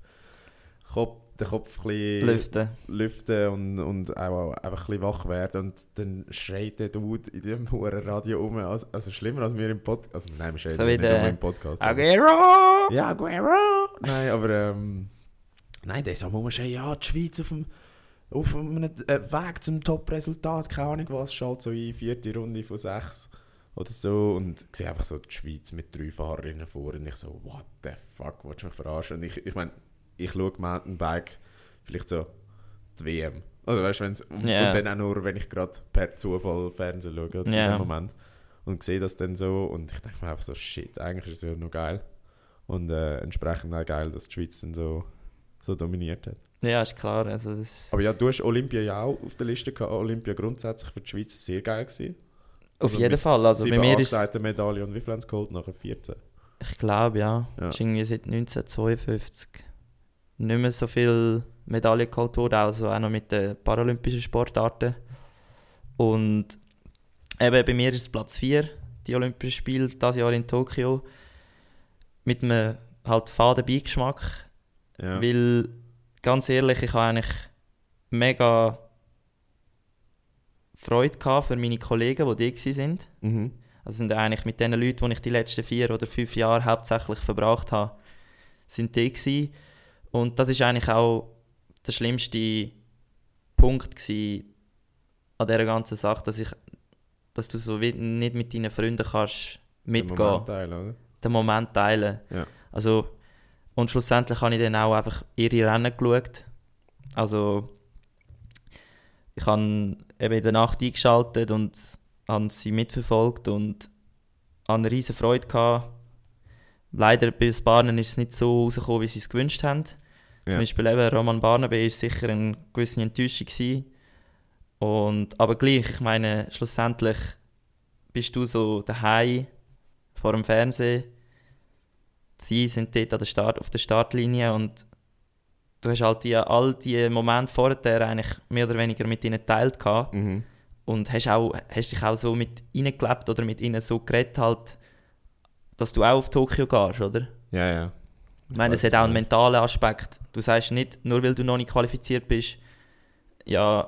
Kopf, den Kopf ein Lüften. lüften und, und auch einfach ein bisschen wach werden. Und dann schreit der Dude in dem hohen Radio um. Also, also schlimmer als wir im Podcast. Also nein, wir schreien So nicht um im Podcast. aber- Aguero! ja, Guerrero! Nein, aber ähm, nein, der ist am Umschreien, ja, die Schweiz auf dem, auf einem äh, Weg zum Top-Resultat, keine Ahnung was, schaltet so in vierte Runde von sechs. Oder so und sehe einfach so die Schweiz mit drei Fahrerinnen vor und ich so, what the fuck, willst du mich verarschen? Und ich, ich meine, ich schaue Mountainbike vielleicht so die WM. Oder weißt du, Ja. und dann auch nur, wenn ich gerade per Zufall Fernsehen schaue in Ja. dem Moment. Und sehe das dann so und ich denke mir einfach so, shit, eigentlich ist es ja noch geil. Und äh, entsprechend auch geil, dass die Schweiz dann so, so dominiert hat. Ja, ist klar. Also das Aber ja, du hast Olympia ja auch auf der Liste gehabt. Olympia grundsätzlich für die Schweiz sehr geil gewesen. Auf jeden mit Fall. Also bei mir ist Medaillen und wie viel haben sie geholt? Nachher 14. ich glaube ja, Ja. ist irgendwie seit 1952 nicht mehr so viel Medaillen geholt worden, also auch noch mit den paralympischen Sportarten. Und eben bei mir ist es Platz 4, die Olympischen Spiele, dieses Jahr in Tokio. Mit einem halt faden Beigeschmack. Ja. Weil, ganz ehrlich, ich habe eigentlich mega Freude gehabt für meine Kollegen, die die sind. Mhm. Also sind eigentlich mit den Leuten, die ich die letzten vier oder fünf Jahre hauptsächlich verbracht habe, sind die gewesen. Und das ist eigentlich auch der schlimmste Punkt gewesen an dieser ganzen Sache, dass ich, dass du so nicht mit deinen Freunden kannst Den mitgehen, Moment teilen, oder? den Moment teilen. Ja. Also und schlussendlich habe ich dann auch einfach ihre Rennen geschaut. Also ich habe eben in der Nacht eingeschaltet und habe sie mitverfolgt und hatte eine riesige Freude. Gehabt. Leider bei den Bahnen ist es nicht so rausgekommen, wie sie es gewünscht haben. Ja. Zum Beispiel eben Roman Barnaby war sicher eine gewisse Enttäuschung. Gewesen. Und, aber gleich, ich meine, schlussendlich bist du so daheim vor dem Fernsehen. Sie sind dort an der Start, auf der Startlinie und du hast halt die, all die Momente vorher eigentlich mehr oder weniger mit ihnen geteilt gehabt Mhm. und hast, auch, hast dich auch so mit ihnen gelebt oder mit ihnen so geredet halt, dass du auch auf Tokio gehst, oder? Ja, ja. Ich meine, es hat auch einen mentalen Aspekt. Du sagst nicht, nur weil du noch nicht qualifiziert bist, ja,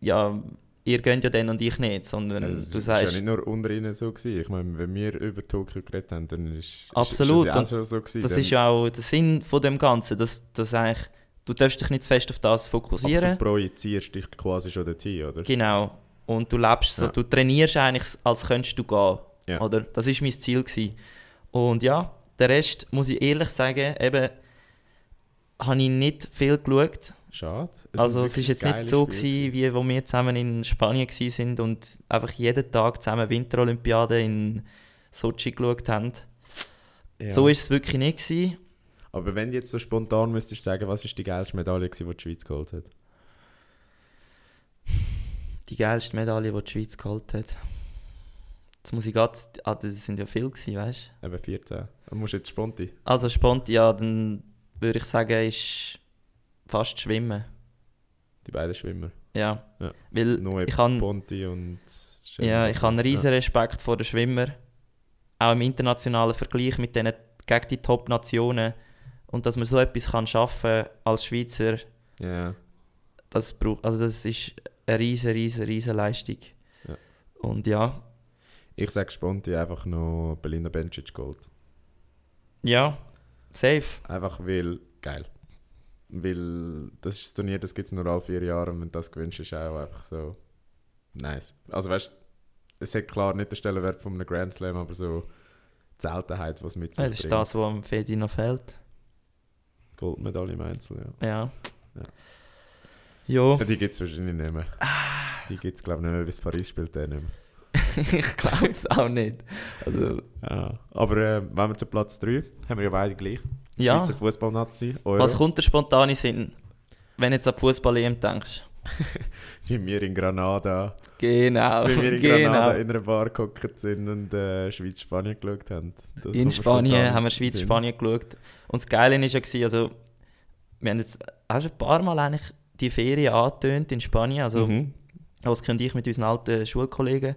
ja, ihr gönnt ja den und ich nicht, sondern Also, es du ist ja sagst, nicht nur unter ihnen so gewesen. Ich meine, wenn wir über Tokio geredet haben, dann ist, Absolut, ist, ist das ja auch schon so gewesen. das Dann- ist ja auch der Sinn von dem Ganzen, dass, dass eigentlich, du darfst dich nicht zu fest auf das aber fokussieren. du projizierst dich quasi schon dorthin, oder? Genau. Und du lebst so, Ja. du trainierst eigentlich, als könntest du gehen. Ja. Oder? Das war mein Ziel. Gewesen. Und ja, der Rest, muss ich ehrlich sagen, eben, habe ich nicht viel geschaut. Schade. also sind es war wirklich jetzt nicht so, gewesen, wie wo wir zusammen in Spanien waren und einfach jeden Tag zusammen Winterolympiade in Sochi geschaut haben. Ja. So war es wirklich nicht. Gewesen. Aber wenn du jetzt so spontan müsstest sagen, was ist die geilste Medaille, gewesen, die die Schweiz geholt hat? Die geilste Medaille, die die Schweiz geholt hat. Jetzt muss ich gerade, ah, das sind ja viele gewesen, weißt du? Eben 14. Du musst jetzt sponti. Also Sponti, ja, dann würde ich sagen, ist fast Schwimmen. Die beiden Schwimmer. Ja. Ja. Weil Noe ich habe Ponti und... ja, ich habe einen riesen Respekt vor den Schwimmer. Auch im internationalen Vergleich mit denen gegen die Top-Nationen. Und dass man so etwas kann schaffen als Schweizer, Ja. das braucht, also das ist eine riesen, riesen, riesen Leistung. Ja. Und ja, Ich sage Sponti einfach noch Belinda Bencic Gold. ja, safe. Einfach weil... Geil. Weil das ist das Turnier, das gibt es nur alle vier Jahre und wenn du das gewünscht ist auch einfach so... Nice. Also weißt du, es hat klar nicht den Stellenwert von einem Grand Slam, aber so die Seltenheit, was mit sich Das ist bringt. das, was am Fedi noch fehlt. Goldmedaille im Einzel, ja. Ja. Ja. Jo. Ja, Die gibt es wahrscheinlich nicht mehr. Die gibt es glaube ich nicht mehr, bis Paris spielt der nicht mehr. ich glaube es auch nicht. Also, Ja. Aber äh, wenn wir zu Platz 3, haben wir ja beide gleich. Ja. Schweizer Fußballnazi. Was kommt der spontane Sinn, wenn du jetzt an Fußball-EM denkst? Wie wir in Granada, Genau. wie wir in genau. Granada in einer Bar gehockt sind und äh, Schweiz-Spanien geschaut haben. Das In Spanien haben wir. Schweiz-Spanien geschaut. Und das Geile war ja, also, wir haben jetzt auch schon ein paar Mal eigentlich die Ferien angetönt in Spanien. Also, Mhm. Oskar und ich mit unseren alten Schulkollegen.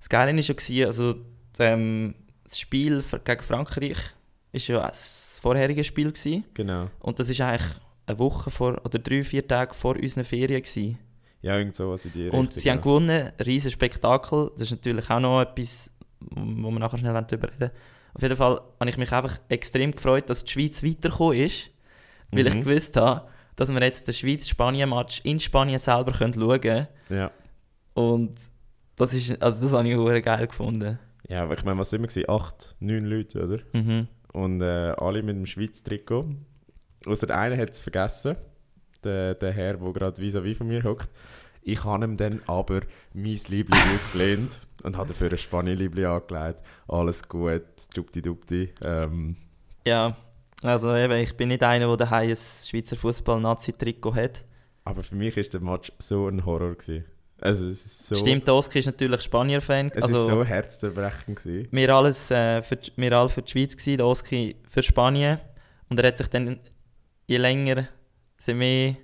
Das Geile war ja, also, ähm, das Spiel gegen Frankreich war ja das vorherige Spiel. Gewesen. Genau. Und das war eigentlich eine Woche vor, oder drei, vier Tage vor unseren Ferien. Gewesen. Ja, irgend sowas in die Und Richtung, sie haben gewonnen, ein riesiges Spektakel. Das ist natürlich auch noch etwas, wo wir nachher schnell darüber reden Auf jeden Fall habe ich mich einfach extrem gefreut, dass die Schweiz weitergekommen ist, weil ich Mhm. gewusst habe, dass wir jetzt den Schweiz-Spanien-Match in Spanien selber können schauen können. Ja. Und Das ist, also das habe ich auch geil gefunden. Ja, aber ich meine, was sind wir? Acht, neun Leute, oder? Mhm. Und äh, alle mit dem Schweiz Trikot. Außer einer hat es vergessen. Der, der Herr, der gerade vis-à-vis von mir hockt. Ich habe ihm dann aber mein Liebling ausgelehnt und habe dafür ein Spanien-Liebling angelegt. Alles gut, dupti-dupti. Ähm, Ja, also eben, ich bin nicht einer, der daheim ein Schweizer Fußball-Nazi-Trikot hat. aber für mich war der Match so ein Horror. Gewesen. Also es ist so, Stimmt, Oski ist natürlich Spanier-Fan. es Also, ist so herzzerbrechend. Gewesen. wir, alles, äh, für, die- wir alle für die Schweiz, gewesen, Oski für Spanien. Und er hat sich dann, je länger, je mehr,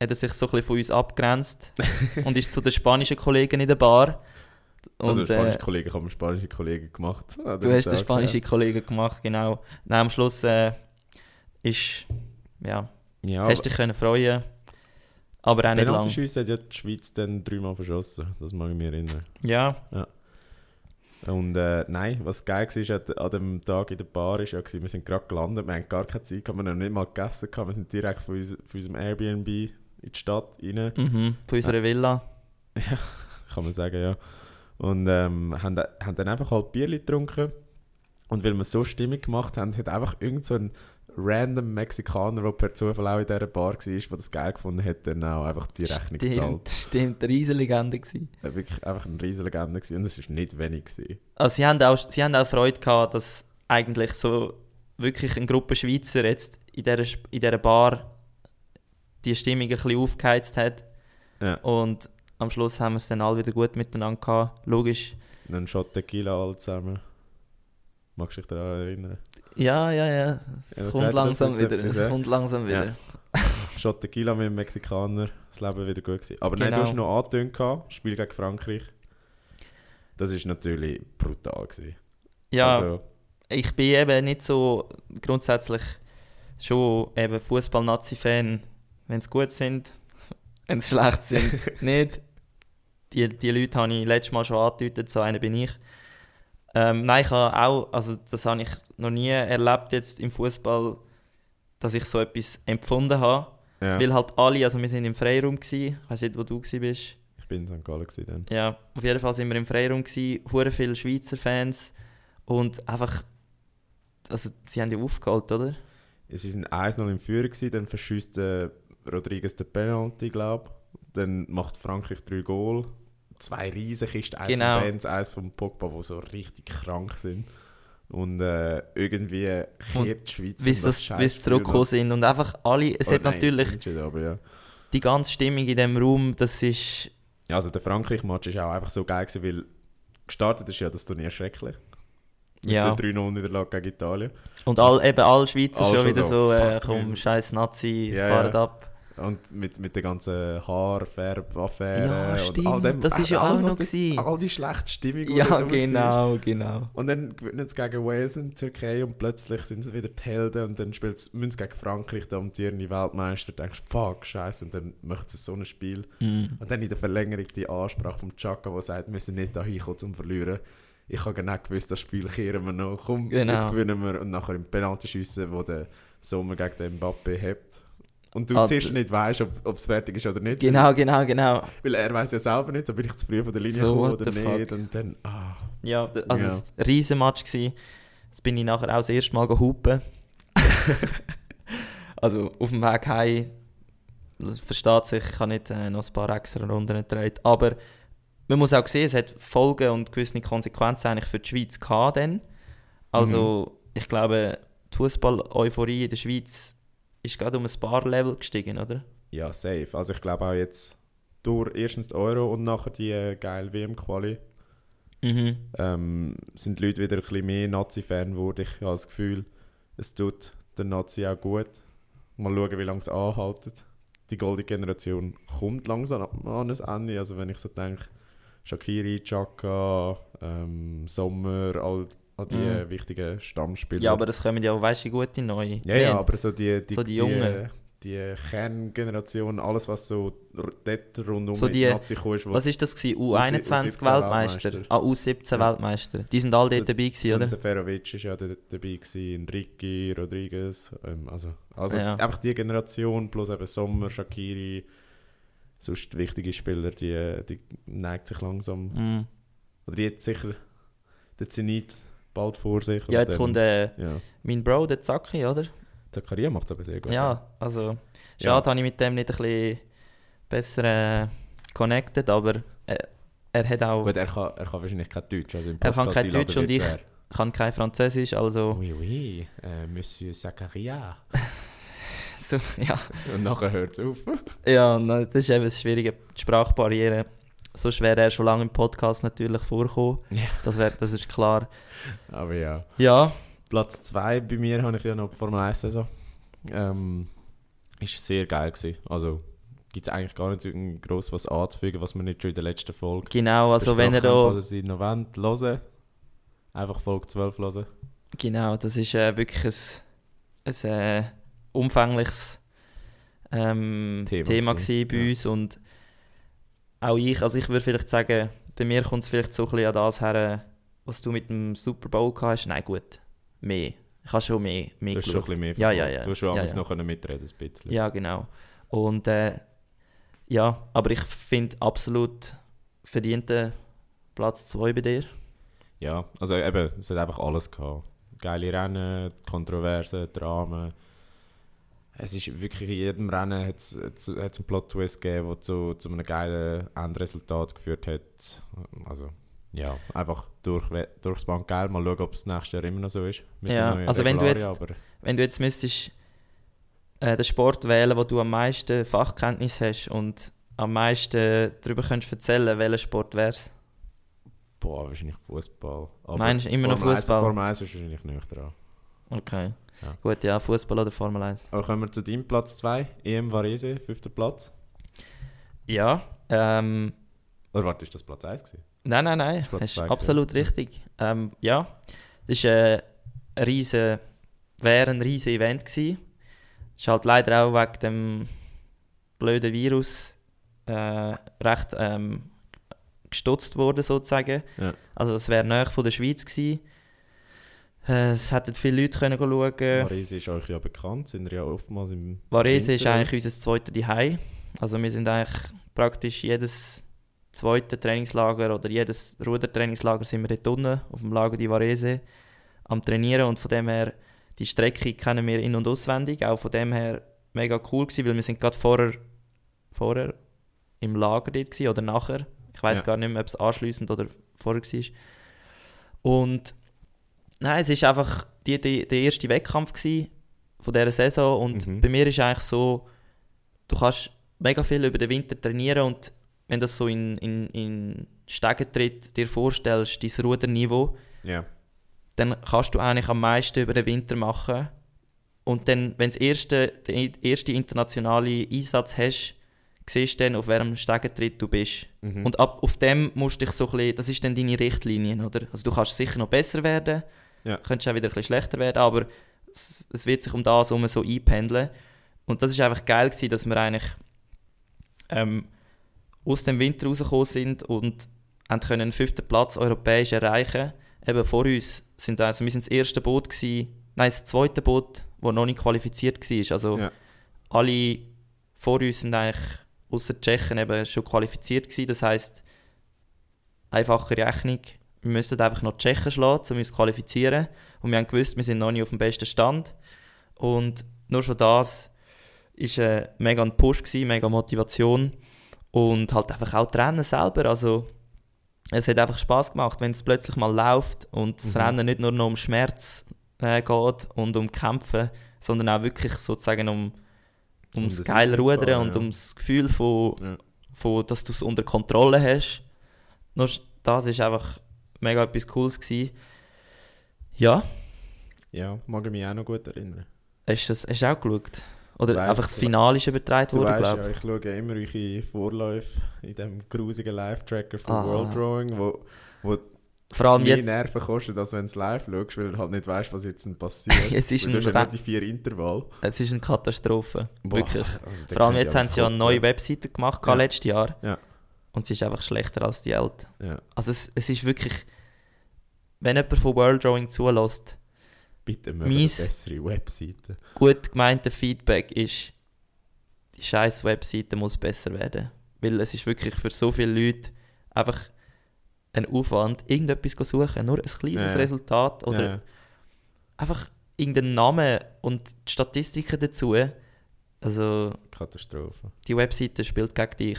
hat er sich so ein bisschen von uns abgrenzt und ist zu den spanischen Kollegen in der Bar. Und, also spanische äh, Kollegen, ich habe mir spanische Kollegen gemacht. du hast den spanischen Kollegen gemacht, genau. Dann am Schluss äh, ist, ja, Ja, hast dich können freuen, aber auch nicht lang. Penaltyschüsse hat ja die Schweiz dann dreimal verschossen. Das mag ich mich erinnern. Ja, Und äh, nein, was geil war an, an dem Tag in der Bar, ist ja, wir sind gerade gelandet, wir haben gar keine Zeit, gehabt, wir haben noch nicht mal gegessen, wir sind direkt von, uns, von unserem Airbnb in die Stadt rein, mhm, von unserer Villa. kann man sagen, ja. Und ähm, haben, haben dann einfach halt Bierli getrunken. Und weil wir so Stimmung gemacht haben, hat einfach irgend so ein random Mexikaner, der per Zufall auch in dieser Bar war, der das geil gefunden hat, dann auch einfach die Rechnung gezahlt. Stimmt, stimmt, eine riesige Legende gewesen. Äh, Wirklich einfach eine riesige Legende gewesen. und es war nicht wenig. Gewesen. Also sie haben, auch, sie haben auch Freude gehabt, dass eigentlich so wirklich eine Gruppe Schweizer jetzt in dieser, in dieser Bar die Stimmung ein bisschen aufgeheizt hat. Ja. Und am Schluss haben wir es dann alle wieder gut miteinander gehabt. Logisch. Dann Shot Tequila alle zusammen. Magst du dich daran erinnern? Ja, ja, ja. Ja, Es was kommt langsam wieder. etwas, Es ja? kommt langsam Ja. wieder. Shot Tequila mit dem Mexikaner, das Leben wieder gut gewesen. Aber nein, Genau. du hast noch angetönt, Spiel gegen Frankreich. Das ist natürlich brutal gewesen. Ja, Also, ich bin eben nicht so grundsätzlich schon eben Fußball-Nazi-Fan, wenn sie gut sind, wenn sie schlecht sind, nicht. Die, die Leute habe ich letztes Mal schon angedeutet, so einer bin ich. Ähm, nein, ich habe auch, also das habe ich noch nie erlebt jetzt im Fußball, dass ich so etwas empfunden habe. ja, Weil halt alle, also wir sind im Freiraum gewesen, ich weiß nicht, wo du gewesen bist. ich bin in St. Gallen gewesen dann. Ja, auf jeden Fall sind wir im Freiraum gewesen, hure viele Schweizer Fans und einfach, also sie haben ja aufgeholt, oder? Sie sind 1-0 im Führer gewesen, dann verschießt äh, Rodriguez den Penalty, glaube Dann macht Frankreich drei Goal. Zwei Riesenkisten, eins Genau. von Benz, eins von Pogba, die so richtig krank sind. Und äh, irgendwie kehrt die Schweiz in das das- sie zurückgekommen sind und einfach alle, es Oder hat nein, natürlich aber ja. die ganze Stimmung in dem Raum, das ist, Ja, also der Frankreich-Match war auch einfach so geil, gewesen, weil gestartet ist ja das Turnier schrecklich. Mit ja. der 3-0-Niederlage gegen Italien. Und all, eben alle Schweizer Alle schon schon wieder so, so, äh, komm, scheiß Nazi, Ja, fahren ja. ab. Und mit, mit der ganzen Haarfärbaffäre. Ja, und stimmt, all dem, das ist ja alles, noch gewesen. All die schlechte Stimmung, die Ja, genau, genau. Und dann gewinnen sie gegen Wales und Türkei und plötzlich sind sie wieder die Helden und dann spielen sie, müssen sie gegen Frankreich, der amtierende Weltmeister, denkst du, fuck, scheiße, und dann machen sie so ein Spiel. Mhm. Und dann in der Verlängerung die Ansprache vom Chaka, der sagt, wir sind nicht da hingekommen zum Verlieren. Ich habe genau gewusst, das Spiel kehren wir noch. Komm, Genau. jetzt gewinnen wir. Und nachher im Penalty schiessen, wo der Sommer gegen den Mbappe hebt. Und du Ah, zuerst nicht weißt, ob es fertig ist oder nicht. Genau, genau, genau. Weil er weiß ja selber nicht, so bin ich zu früh von der Linie So, gekommen what oder nicht. fuck. Und dann, ah. Ja, also Ja. es war ein riesen Match. Gewesen. Das bin ich nachher auch das erste Mal gehupen. also auf dem Weg heim, versteht sich, ich habe nicht äh, noch ein paar extra Runden gedreht. Aber man muss auch sehen, es hat Folgen und gewisse Konsequenzen eigentlich für die Schweiz gehabt dann. Also ich glaube, die Fußball-Euphorie in der Schweiz ist gerade um ein paar Level gestiegen, oder? Ja, safe. Also ich glaube auch jetzt durch erstens die Euro und nachher die äh, geile WM-Quali Mhm. ähm, sind die Leute wieder ein bisschen mehr Nazi-Fan geworden. Ich habe das Gefühl, es tut der Nazi auch gut. Mal schauen, wie lange es anhaltet. Die goldene Generation kommt langsam an ein Ende. Also wenn ich so denke, Shakiri, Chaka, ähm, Sommer, all, all die Mhm. äh, wichtigen Stammspieler. Ja, aber das kommen ja, weißt du, gute neue. Ja, ja, aber so die, die, So die die, Jungen. die Kerngeneration, alles was so dort rundum So die- Nazi kam, ist, Was ist das gewesen? U17 U21 Weltmeister? Weltmeister. Ah, U17 Ja. Weltmeister. Die sind alle So- dort dabei gewesen, oder? Seferovic ist ja dort dabei gewesen, Enrique, Rodriguez, ähm, also, also Ja. einfach die Generation plus eben Sommer, Shakiri, sonst wichtige Spieler, die, die neigt sich langsam. Mm. Oder die jetzt sicher den Zenit bald vor sich. Ja, jetzt dann- kommt äh, Ja. mein Bro, der Zacki, oder? Zakaria macht aber sehr gut. Ja, also Ja. schade, habe ich mit dem nicht ein bisschen besser äh, connected, aber er, er hat auch Gut, er kann, er kann wahrscheinlich kein Deutsch. Also im Er kann kein Deutsch und ich- schwer. kann kein Französisch, also Oui, oui, äh, Monsieur Zakaria. so, ja. Und nachher hört es auf. Ja, das ist eben das Schwierige, Sprachbarriere. Sonst wäre er schon lange im Podcast natürlich vorgekommen. Ja. Das, wär, das ist klar. Aber ja. Ja, Platz 2 bei mir habe ich ja noch die Formel 1 Saison. Ähm, ist sehr geil gewesen. Also gibt es eigentlich gar nicht gross was anzufügen, was wir nicht schon in der letzten Folge genau. Also wenn er haben, da, was ihr noch wollt, hören. Einfach Folge 12 hören. genau, das ist äh, wirklich ein, ein äh, umfängliches ähm, Thema Thema, gewesen bei ja. uns und auch ich, also ich würde vielleicht sagen, bei mir kommt es vielleicht so ein bisschen an das her, was du mit dem Super Bowl gehabt hast. Nein, gut, mehr. Ich habe schon mehr, mehr Du hast schon ein geschaut. bisschen mehr Ja, ja, ja. Du hast schon Ja, ja. noch mitreden ein bisschen. Ja, genau. Und äh, ja, aber ich finde absolut verdienten Platz 2 bei dir. Ja, also eben, es hat einfach alles gehabt. Geile Rennen, Kontroversen, Dramen. Es ist wirklich in jedem Rennen hat es einen Plot-Twist gegeben, der zu, zu einem geilen Endresultat geführt hat. Also, ja, einfach durch, durchs Bank geil. Mal schauen, ob es nächstes Jahr immer noch so ist. Mit Ja, also wenn du jetzt- Wenn du jetzt müsstest äh, den Sport wählen, wo du am meisten Fachkenntnis hast und am meisten darüber könntest erzählen, welcher Sport wäre es? Boah, wahrscheinlich Fußball. Meinst du immer noch Formel 1 Fußball? Formel 1 ist wahrscheinlich nicht dran. Okay. Ja. Gut, ja, Fußball oder Formel 1. Aber kommen wir zu deinem Platz 2, EM Varese, fünfter Platz. Ja, ähm, Oder warte, ist das Platz 1 gewesen? nein, nein, nein, das ist absolut gewesen. richtig. Ähm, ja, das war äh, ein riesen, wäre ein riesen Event gewesen. Ist halt leider auch wegen dem blöden Virus äh, recht ähm, gestutzt worden sozusagen. Ja. Also es wäre näher von der Schweiz gewesen. Es hätten viele Leute können schauen. Varese ist euch ja bekannt, sind wir ja oftmals im Varese ist eigentlich unser zweites Zuhause. Also wir sind eigentlich praktisch jedes zweite Trainingslager oder jedes Rudertrainingslager sind wir dort unten auf dem Lager di Varese am Trainieren und von dem her, die Strecke kennen wir in- und auswendig. Auch von dem her mega cool gewesen, weil wir sind gerade vorher, vorher im Lager dort gewesen, oder nachher. Ich weiß Ja. gar nicht mehr, ob es anschliessend oder vorher war. Und nein, es ist einfach die, die, der erste Wettkampf von dieser Saison und Mhm. bei mir ist eigentlich so, du kannst mega viel über den Winter trainieren und wenn das so in, in, in Stegentritt dir vorstellst, dein Ruderniveau, Ja, dann kannst du eigentlich am meisten über den Winter machen. Und dann, wenn du den ersten, den ersten internationalen Einsatz hast, siehst du dann, auf welchem Stegentritt du bist. mhm. Und ab, auf dem musst du dich so ein bisschen, das ist dann deine Richtlinie, oder? Also du kannst sicher noch besser werden, Ja. könntest auch wieder ein bisschen schlechter werden, aber es, es wird sich um das herum so einpendeln. Und das ist einfach geil gewesen, dass wir eigentlich ähm, aus dem Winter rausgekommen sind und haben können den fünften Platz europäisch erreichen. Eben vor uns sind also, wir sind das erste Boot gewesen, nein, das zweite Boot, das noch nicht qualifiziert war. Also Ja. alle vor uns sind eigentlich außer Tschechen eben schon qualifiziert gewesen. Das heißt einfache Rechnung. Wir müssten einfach noch die Tschechen schlagen, um uns zu qualifizieren. Und wir haben gewusst, wir sind noch nicht auf dem besten Stand. Und nur schon das ist äh, mega ein Push gewesen, mega Motivation und halt einfach auch das Rennen selber. Also es hat einfach Spaß gemacht, wenn es plötzlich mal läuft und das Mhm. Rennen nicht nur noch um Schmerz äh, geht und um Kämpfen, sondern auch wirklich sozusagen um, Um ums das geile Einfahren, Rudern und ja. ums Gefühl von, Ja. von dass du es unter Kontrolle hast. Nur das ist einfach mega etwas Cooles gewesen. Ja, ja, mag ich mich auch noch gut erinnern. hast du das hast du auch geschaut? Oder Weiss, einfach das Finale ist übertragen worden, weißt glaube ja, ich schaue immer eure Vorläufe in diesem grusigen Live-Tracker von Ah. World Drawing, wo, wo Vor allem jetzt, Nerven kostet, als wenn du es live schaust, weil du halt nicht weißt, was jetzt passiert. es ist, Weil du ein, hast ja die vier Intervall. es ist eine Katastrophe. Wirklich. also Vor allem ich jetzt haben sie ja eine neue Webseite gemacht, Ja. letztes Jahr. Ja. Und sie ist einfach schlechter als die alte. Ja, Also es, es ist wirklich, wenn jemand von World Drawing zulässt, bitte eine bessere Webseite. gut gemeinte Feedback ist, die scheiß Webseite muss besser werden. Weil es ist wirklich für so viele Leute einfach ein Aufwand, irgendetwas zu suchen, nur ein kleines Ja. Resultat oder ja. einfach irgendeinen Namen und die Statistiken dazu. Also Katastrophe. die Webseite spielt gegen dich.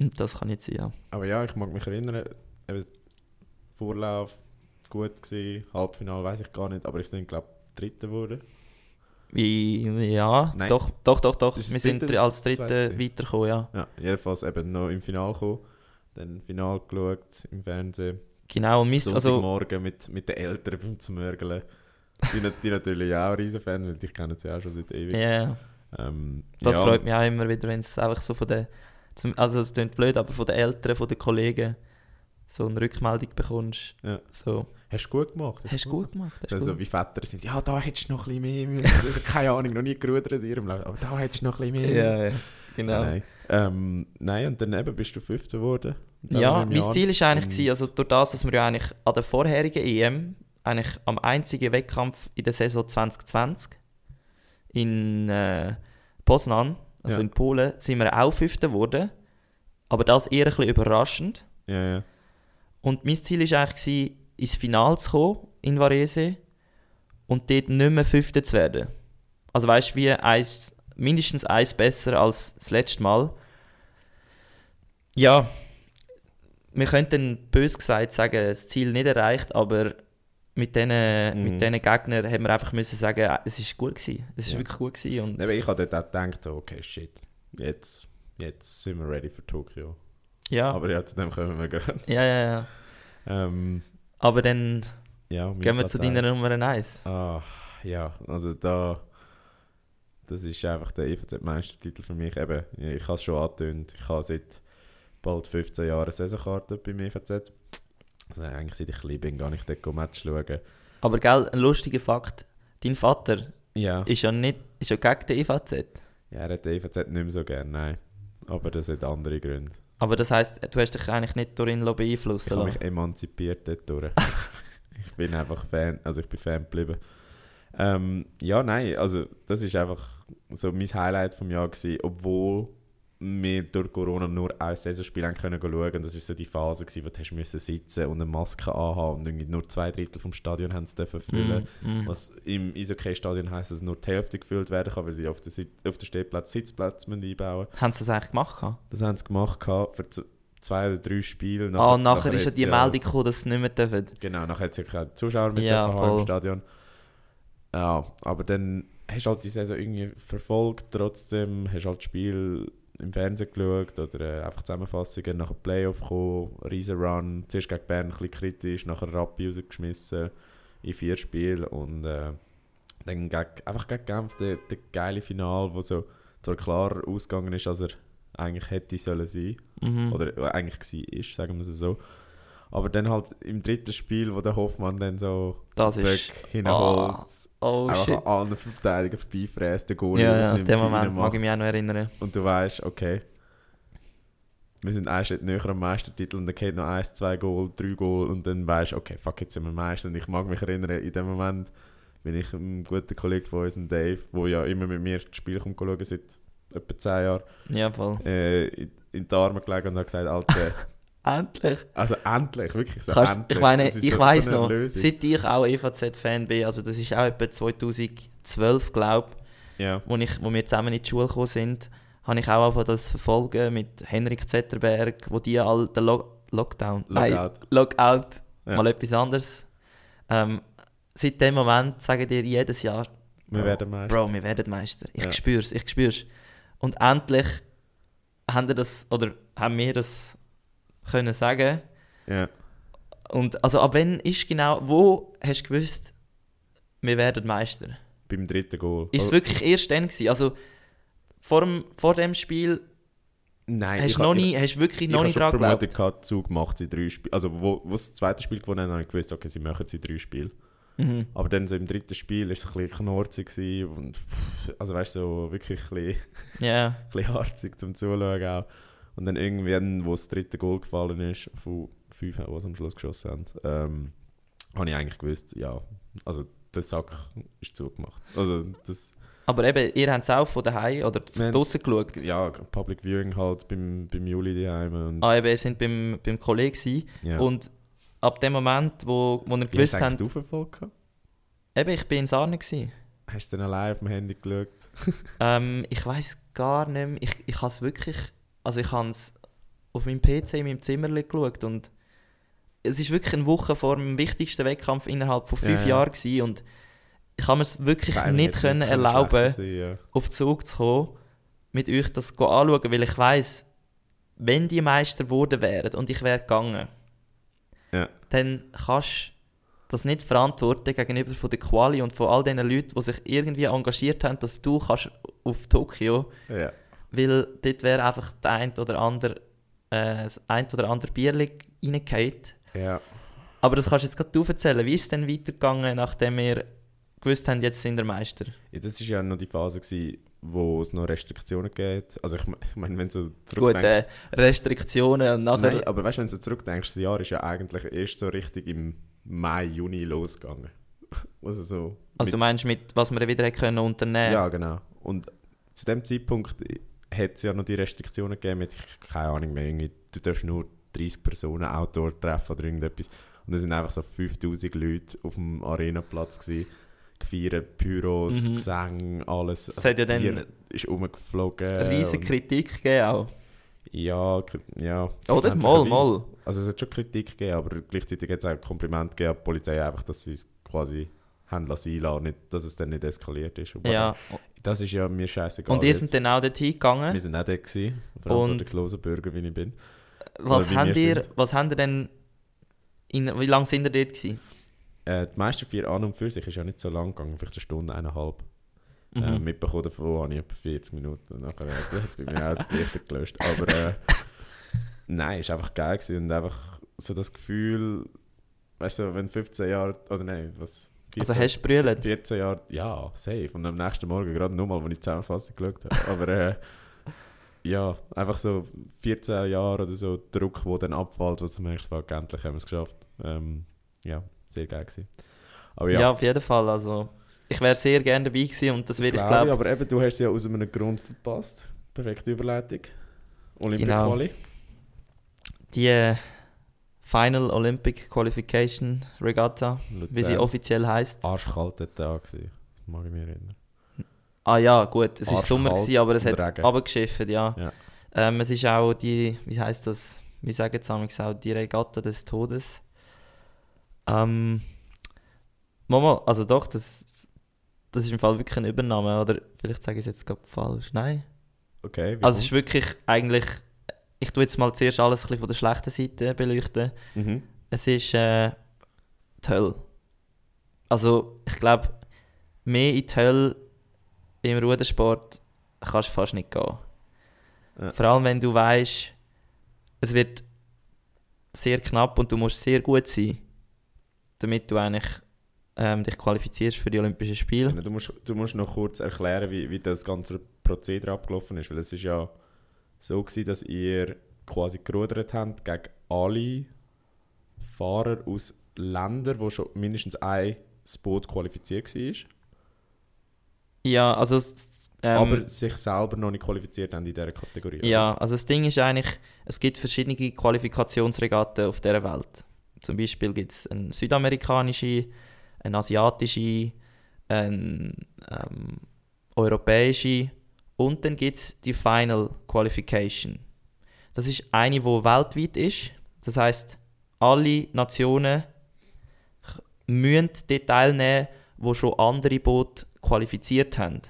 Und das kann nicht sein, ja. Aber ja, ich mag mich erinnern, eben, Vorlauf gut gewesen, Halbfinale weiß ich gar nicht, aber ich bin glaube Dritter geworden. Wie, ja, Nein. doch, doch, doch, doch. Wir sind dritte- dr- als Dritte weitergekommen, ja. Ja, jedenfalls eben noch im Finale gekommen, dann Final geschaut im Fernsehen. Genau, und mis, also, Sonntagmorgen mit, mit den Eltern beim Zmörgeln. Die, die natürlich auch riesen Fan, weil ich kenne sie auch schon seit ewig. ja, Ähm, das ja, freut mich auch immer wieder, wenn es einfach so von den, zum- also es klingt blöd, aber von den Eltern, von den Kollegen so eine Rückmeldung bekommst. Ja. So, Hast du gut gemacht? hast du gut gemacht, hast du Also gut. wie Väter sind, ja, da hättest du noch ein bisschen mehr müssen. Also, keine Ahnung, noch nie gerudert in ihrem Leben, aber da hättest du noch ein bisschen mehr Ja, ja, genau. Nein. Ähm, nein, und dann eben bist du Fünfter geworden. Ja, mein Jahr- Ziel war eigentlich, gewesen, also durch das, dass wir ja eigentlich an der vorherigen EM, eigentlich am einzigen Wettkampf in der Saison 2020 in äh, Poznan, also Ja. in Polen, sind wir auch Fünfter geworden. Aber das eher ein bisschen überraschend. Ja, ja. Und mein Ziel war eigentlich, ins Finale zu kommen in Varese und dort nicht mehr Fünfter zu werden. Also weißt du, wie eins, mindestens eins besser als das letzte Mal. Ja, wir könnten bös gesagt sagen, das Ziel nicht erreicht, aber mit diesen Mhm. mit Gegnern haben wir einfach müssen sagen, äh, es ist gut gewesen. Es ist Ja. wirklich gut gewesen. Und Aber ich habe dort auch gedacht, okay, shit, jetzt, jetzt sind wir ready für Tokio. ja, Aber ja, zu dem kommen wir gerade. ja, ja, ja. Ähm, Aber dann ja, gehen wir zu deiner. Nummer 1. Ah, ja, also da, das ist einfach der EVZ-Meistertitel für mich. Eben, ich habe es schon angetönt, ich habe seit bald 15 Jahren Saisonkarte beim EVZ. Also eigentlich seit ich klein bin, gar nicht dort Match schauen. Aber gell, ein lustiger Fakt, dein Vater Ja. ist ja nicht ist ja gegen den EVZ. Ja, er hat den EVZ nicht mehr so gerne, nein. Aber das hat andere Gründe. Aber das heisst, du hast dich eigentlich nicht durch ihn Ich beeinflussen habe lassen. mich emanzipiert dort durch. ich bin einfach Fan, also ich bin Fan geblieben. Ähm, ja, nein, also das ist einfach so mein Highlight vom Jahr gewesen, obwohl wir durch Corona nur ein Saisonspiel haben können schauen. Und das war so die Phase, gewesen, wo du müssen sitzen und eine Maske anhaben und irgendwie nur zwei Drittel vom Stadion haben dürfen füllen. Mm, mm. Was im Eishockey-Stadion heisst, dass nur die Hälfte gefüllt werden kann, weil sie auf den, Sit auf den Stehplatz Sitzplätze müssen einbauen müssen. Haben sie das eigentlich gemacht? Das haben sie gemacht für zwei oder drei Spiele. ah, und nachher ist ja die Meldung gekommen, dass sie nicht mehr dürfen. Genau, nachher hat es ja keine Zuschauer mit Ja, im. Stadion. Ja, aber dann hast du halt die Saison irgendwie verfolgt, trotzdem hast du halt das Spiel im Fernsehen geschaut oder äh, einfach Zusammenfassungen, nachher Playoff gekommen, riesen Run, zuerst gegen Bern ein bisschen kritisch, nachher Rappi rausgeschmissen in vier Spielen und äh, dann gegen, einfach gegen Genf der, der geile Final, wo so zwar klar ausgegangen ist, als er eigentlich hätte sollen sein Mhm. oder äh, eigentlich war, ist, sagen wir es so. Aber dann halt im dritten Spiel, wo der Hoffmann dann so das. Böck hinholt, Ah, oh einfach shit. an allen Verteidigern vorbeifräst, den Goalie Ja, ja, ausnimmt, den Moment mag ich mich auch noch erinnern. Und du weißt, okay, wir sind einen Schritt näher am Meistertitel und dann geht noch eins, zwei Goal, drei Goal und dann weißt du, okay, fuck, jetzt sind wir Meister. Und ich mag mich erinnern, in dem Moment bin ich ein guter Kollege von uns, Dave, der ja immer mit mir das Spiel kommt schauen, seit etwa zehn Jahren, Ja, voll. äh, in, in die Arme gelegen und hat gesagt, Alter, Endlich. also endlich, wirklich so Kannst, endlich. ich meine, ich so- weiss so noch, Lösung. seit ich auch EVZ-Fan bin, also das ist auch etwa 2012, glaube ich, Ja, wo, ich, wo wir zusammen in die Schule gekommen sind, habe ich auch angefangen, das verfolgen mit Henrik Zetterberg, wo die all den Lo Lockdown, nein, Logout. Ja. mal etwas anderes. Ähm, seit dem Moment sagen dir jedes Jahr, wir Bro, werden Meister. Bro, wir werden Meister. Ich Ja. spür's, ich spür's. Und endlich haben wir das, oder haben wir das können sagen. Ja. Und also ab wann ist genau, wo hast du gewusst, wir werden Meister? Beim dritten Goal. Ist es Also- wirklich erst dann gewesen? Also vor dem, vor dem Spiel Nein, hast ich du noch nie, hast wirklich Ich, noch ich nicht habe dran geglaubt? vermutet, gehabt, Zug macht sie drei Spiele. Also, wo, wo sie das zweite Spiel gewonnen haben, habe ich gewusst, okay, sie machen sie drei Spiele. Mhm. Aber dann so im dritten Spiel war es ein bisschen knorzig gewesen und pff, also weißt du, so wirklich ein bisschen, Ja, ein bisschen harzig zum Zuschauen auch. Und dann irgendwann, wo das dritte Goal gefallen ist, von fünf, die sie am Schluss geschossen haben, ähm, habe ich eigentlich gewusst, ja, also der Sack ist zugemacht. Also das, Aber eben, ihr habt es auch von daheim oder von draussen geschaut. Ja, Public Viewing halt beim, beim Juli daheim. Ah, eben, ihr seid beim, beim Kollegen ja. Und ab dem Moment, wo, wo ihr gewusst hast du habt, eigentlich verfolgt? eben, ich bin in Sarne gewesen. Hast du dann allein auf dem Handy geschaut? Ähm, ich weiß gar nicht mehr. Ich, ich habe es wirklich. Also, ich habe es auf meinem PC in meinem Zimmer geschaut. Und es ist wirklich eine Woche vor dem wichtigsten Wettkampf innerhalb von fünf Ja, ja. Jahren. Gewesen. Und ich habe mir es wirklich Nein, nicht können erlauben, sein, ja. auf Zug zu kommen, mit euch das anschauen, weil ich weiß, wenn die Meister geworden wären und ich wäre gegangen, Ja. dann kannst du das nicht verantworten gegenüber von der Quali und von all den Leuten, die sich irgendwie engagiert haben, dass du kannst auf Tokio, Ja. Weil dort wäre einfach der ein oder andere, äh, das ein oder andere Bierli reingefallen. ja. Aber das kannst du jetzt gerade du erzählen. Wie ist es denn weitergegangen, nachdem wir gewusst haben, jetzt sind wir Meister? Ja, das war ja noch die Phase, gewesen, wo es noch Restriktionen gibt. Also ich, ich meine, wenn du Gut, zurückdenkst... äh, Restriktionen und nachher... Nein, aber weißt du, wenn du zurückdenkst, das Jahr ist ja eigentlich erst so richtig im Mai, Juni losgegangen. Also so... Also du mit- meinst mit, was wir wieder hätten können unternehmen Ja, genau. Und zu dem Zeitpunkt hat es ja noch die Restriktionen gegeben mit, keine Ahnung mehr, irgendwie, du darfst nur 30 Personen Outdoor treffen oder irgendetwas. Und es sind einfach so 5000 Leute auf dem Arenaplatz gewesen, gefeiert, Pyros, Mhm. Gesang, alles. Es hat ja dann Bier ist rumgeflogen. riesige Kritik gegeben auch. Ja, ja. Oder? Mal, mal. Also es hat schon Kritik gegeben, aber gleichzeitig hat es auch Kompliment gegeben an die Polizei, einfach, dass sie es quasi haben lassen, einlassen, nicht, dass es dann nicht eskaliert ist. Und Ja. Das ist ja mir scheißegal. Und ihr sind dann auch dorthin gegangen. Wir sind auch dort gewesen, verantwortungsloser Bürger, wie ich bin. Was habt, ihr, was habt ihr denn... In, wie lange sind ihr dort gewesen? Äh, die meisten vier an und für sich ist ja nicht so lang gegangen, vielleicht eine Stunde, eineinhalb. Mhm. Äh, mitbekommen davon habe ich etwa 40 Minuten. Und nachher hat es bei mir auch die Lichter gelöscht. Aber äh, nein, es war einfach geil gewesen und einfach so das Gefühl, weißt du, wenn 15 Jahre, oder nein, was? Also hast du brüllt? 14 Jahre, ja, safe. Und am nächsten Morgen, gerade nochmal, als ich die Zusammenfassung geschaut habe. Aber äh, ja, einfach so 14 Jahre oder so Druck, der dann abfällt, wo du merkst, fuck, endlich haben wir es geschafft. Ähm, ja, sehr geil gewesen. Aber Ja. ja, auf jeden Fall. Also, ich wäre sehr gerne dabei gewesen und das, das würde ich glaube ich, aber eben, du hast es ja aus einem Grund verpasst. Perfekte Überleitung. Olympia Genau. Die äh, Final Olympic Qualification Regatta, wie sie Luzern. offiziell heißt. Arschkalter Tag. Das mag ich mich erinnern. Ah ja, gut, es war Arschkalt Sommer, gewesen, aber es hat runtergeschifft, ja. Ja. Ähm, es ist auch die, wie heißt das, wie sagen manchmal auch, die Regatta des Todes. Ähm, Mama, also doch, das, das ist im Fall wirklich eine Übernahme, oder vielleicht sage ich es jetzt gerade falsch, nein. Okay, wie Also es ist wirklich eigentlich, ich tue jetzt mal zuerst alles ein bisschen von der schlechten Seite beleuchten. Mhm. Es ist äh, die Hölle. Also ich glaube, mehr in die Hölle im Rudersport kannst du fast nicht gehen. Ja. Vor allem wenn du weißt, es wird sehr knapp und du musst sehr gut sein, damit du eigentlich ähm, dich qualifizierst für die Olympischen Spiele. Genau, Du musst, du musst noch kurz erklären, wie, wie das ganze Prozedere abgelaufen ist, weil es ist ja so gewesen, dass ihr quasi gerudert habt gegen alle Fahrer aus Ländern, wo schon mindestens ein Boot qualifiziert war, Ja, also ähm, aber sich selber noch nicht qualifiziert haben in dieser Kategorie. Ja, also das Ding ist eigentlich, es gibt verschiedene Qualifikationsregatten auf dieser Welt. Zum Beispiel gibt es eine südamerikanische, eine asiatische, eine ähm, europäische und dann gibt es die Final Qualification. Das ist eine, die weltweit ist. Das heißt, alle Nationen müssen dort teilnehmen, wo schon andere Boote qualifiziert haben.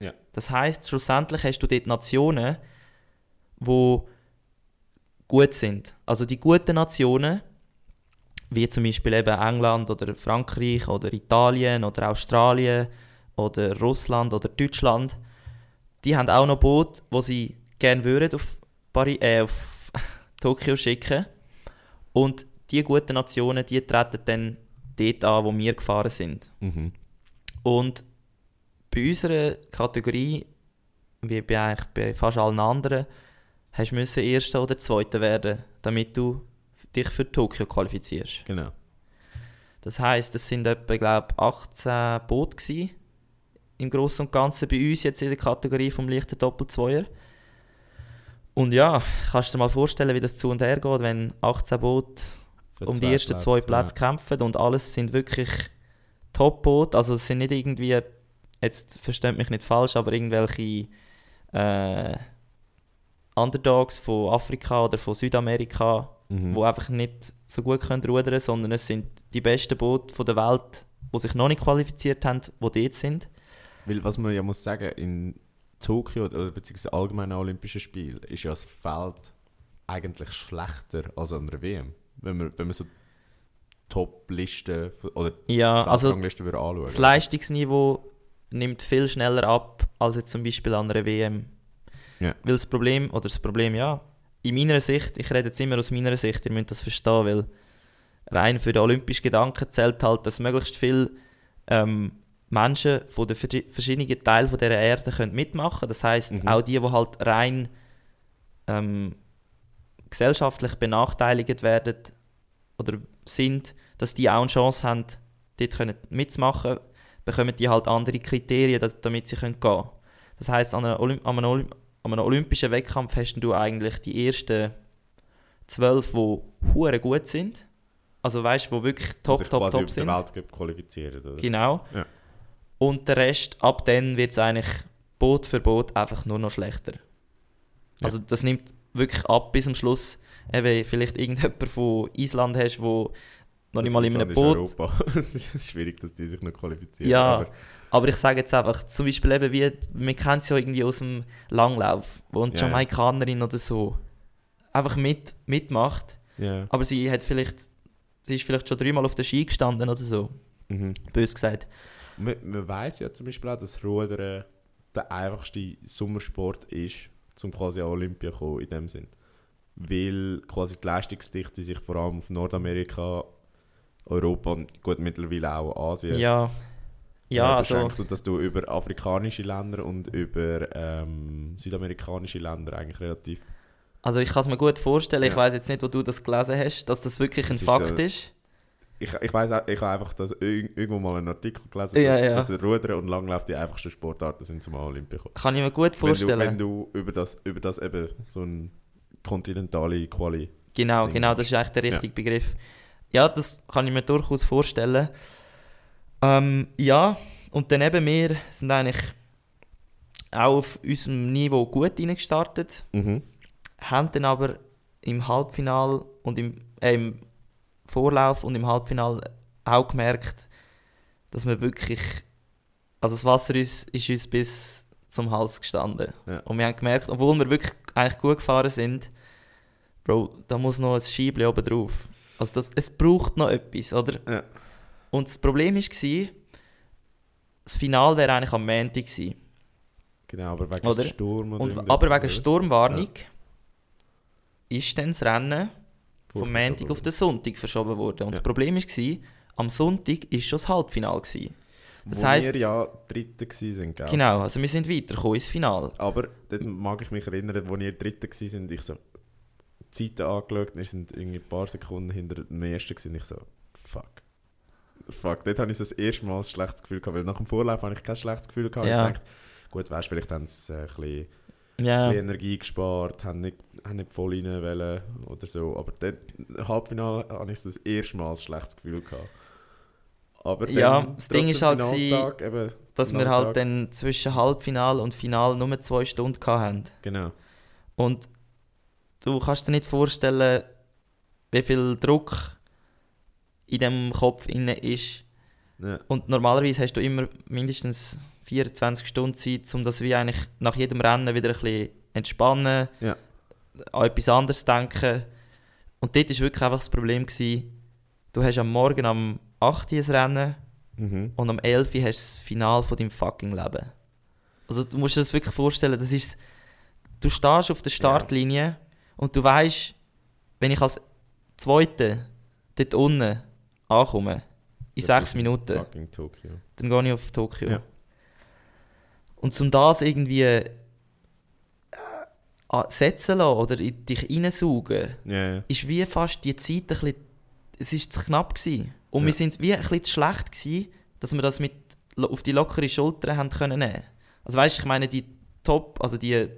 Ja. Das heißt, schlussendlich hast du dort Nationen, die gut sind. Also die guten Nationen, wie zum Beispiel eben England oder Frankreich oder Italien oder Australien oder Russland oder Deutschland, die haben auch noch Boote, wo sie gerne würden auf, Paris, äh, auf Tokio schicken. Und die guten Nationen, die treten dann dort an, wo wir gefahren sind. Mhm. Und bei unserer Kategorie, wie bei, eigentlich bei fast allen anderen, hast du Erster oder Zweiter werden, damit du dich für Tokio qualifizierst. Genau. Das heisst, es sind etwa, glaube 18 Boote gewesen, im Großen und Ganzen bei uns jetzt in der Kategorie vom leichten Doppelzweier. Und ja, kannst du dir mal vorstellen, wie das zu und her geht, wenn 18 Boote um die ersten zwei Plätze kämpfen und alles sind wirklich Top-Boote. Also es sind nicht irgendwie, jetzt versteht mich nicht falsch, aber irgendwelche äh, Underdogs von Afrika oder von Südamerika, Mhm. die einfach nicht so gut können rudern sondern es sind die besten Boote von der Welt, die sich noch nicht qualifiziert haben, die dort sind. Weil, was man ja muss sagen, in Tokio oder beziehungsweise allgemein an Olympischen Spielen ist ja das Feld eigentlich schlechter als an der WM. Wenn man, wenn man so Top-Listen oder Ja, also würde anschauen. das Leistungsniveau nimmt viel schneller ab als jetzt zum Beispiel an einer WM. Ja. Weil das Problem, oder das Problem, ja, in meiner Sicht, ich rede jetzt immer aus meiner Sicht, ihr müsst das verstehen, weil rein für den olympischen Gedanken zählt halt, dass möglichst viele ähm, Menschen von den verschi- verschiedenen Teilen von dieser Erde können mitmachen können. Das heißt Mhm. auch die, die halt rein ähm, gesellschaftlich benachteiligt werden oder sind, dass die auch eine Chance haben, dort können mitzumachen, bekommen die halt andere Kriterien, damit sie können gehen können. Das heisst, an einem, Olymp an, einem Olymp an einem olympischen Wettkampf hast du eigentlich die ersten zwölf, die hure gut sind. Also weißt du, die wirklich die top, sich top, top sind. den Weltcup qualifizieren. Oder? Genau. Ja. Und der Rest, ab dann wird es eigentlich Boot für Boot einfach nur noch schlechter. Also das nimmt wirklich ab bis zum Schluss. Eben, vielleicht irgendjemand von Island hast, wo noch nicht mal in einem Boot Europa. es ist schwierig, dass die sich noch qualifizieren. Ja, aber aber ich sage jetzt einfach, zum Beispiel eben wie, man kennt es ja irgendwie aus dem Langlauf, wo eine Ja, ja. Jamaikanerin oder so einfach mit, mitmacht, ja. aber sie hat vielleicht, sie ist vielleicht schon dreimal auf der Ski gestanden oder so, Mhm. bös gesagt. Man, man weiß ja zum Beispiel auch, dass Rudern der einfachste Sommersport ist, um quasi an Olympia zu kommen, in dem Sinn. Weil quasi die Leistungsdichte sich vor allem auf Nordamerika, Europa und gut mittlerweile auch Asien Ja, ja, äh, also, dass du über afrikanische Länder und über ähm, südamerikanische Länder eigentlich relativ also ich kann es mir gut vorstellen, ich Ja. weiß jetzt nicht, wo du das gelesen hast, dass das wirklich ein Das ist Fakt so- ist. Ich, ich weiß ich habe einfach das irg- irgendwo mal einen Artikel gelesen, Ja, dass, ja. dass Rudern und Langlauf die einfachsten Sportarten sind zum Olympia kommen. Kann ich mir gut Wenn vorstellen. du, wenn du über das, über das eben so ein kontinentale Quali. Genau, Ding genau, das ist eigentlich der Ja. richtige Begriff. Ja, das kann ich mir durchaus vorstellen. Ähm, ja, und dann eben wir sind eigentlich auch auf unserem Niveau gut reingestartet, Mhm. haben dann aber im Halbfinal und im, äh, im Vorlauf und im Halbfinal auch gemerkt, dass wir wirklich, also das Wasser ist, ist uns bis zum Hals gestanden. Ja. Und wir haben gemerkt, obwohl wir wirklich eigentlich gut gefahren sind, Bro, da muss noch ein Scheibli oben drauf. Also das, es braucht noch etwas, oder? Ja. Und das Problem war, das Finale wäre eigentlich am Montag gewesen. Genau, aber wegen Oder? Sturm oder Und, aber wegen? Sturmwarnung ist dann das Rennen vom Montag auf den Sonntag verschoben worden. Und Ja. das Problem war, am Sonntag war schon das Halbfinale. Gewesen. Das Wo heisst- wir ja Dritte gewesen sind, gell? Genau, also wir sind weitergekommen ins Finale. Aber dort mag ich mich erinnern, als wir Dritte gewesen sind, ich so die Zeiten angeschaut, wir sind irgendwie ein paar Sekunden hinter dem Ersten gewesen, ich so, fuck. Fuck, dort habe ich so das erste Mal ein schlechtes Gefühl gehabt, weil nach dem Vorlauf habe ich kein schlechtes Gefühl gehabt. Ja. Ich dachte, gut, weißt, vielleicht haben sie äh, ein bisschen Bisschen Energie gespart, haben nicht, haben nicht voll rein wollen oder so. Aber dann, im Halbfinale habe ich das erste Mal ein schlechtes Gefühl gehabt. Aber dann, Ja, das Ding ist halt Finaltag, eben, dass wir halt dann zwischen Halbfinale und Finale nur zwei Stunden hatten. Genau. Und du kannst dir nicht vorstellen, wie viel Druck in dem Kopf inne ist. Ja. Und normalerweise hast du immer mindestens 24 Stunden Zeit, um das wie eigentlich nach jedem Rennen wieder ein bisschen entspannen, Ja. an etwas anderes denken. Und dort war wirklich einfach das Problem, gewesen, du hast am Morgen am 8. Uhr ein Rennen Mhm. und am 11. Uhr hast du das Finale von deinem fucking Leben. Also du musst dir das wirklich vorstellen, das ist, du stehst auf der Startlinie und du weißt, wenn ich als Zweiter dort unten ankomme, in Das sechs Minuten, dann gehe ich auf Tokio. Ja. Und um das irgendwie äh, setzen lassen oder in dich reinsaugen, ja. ist wie fast die Zeit ein bisschen, es ist zu knapp gewesen. Und Ja. wir sind wie ein bisschen zu schlecht gewesen, dass wir das mit auf die lockere Schulter haben können nehmen. Also weißt, ich meine die Top, also die,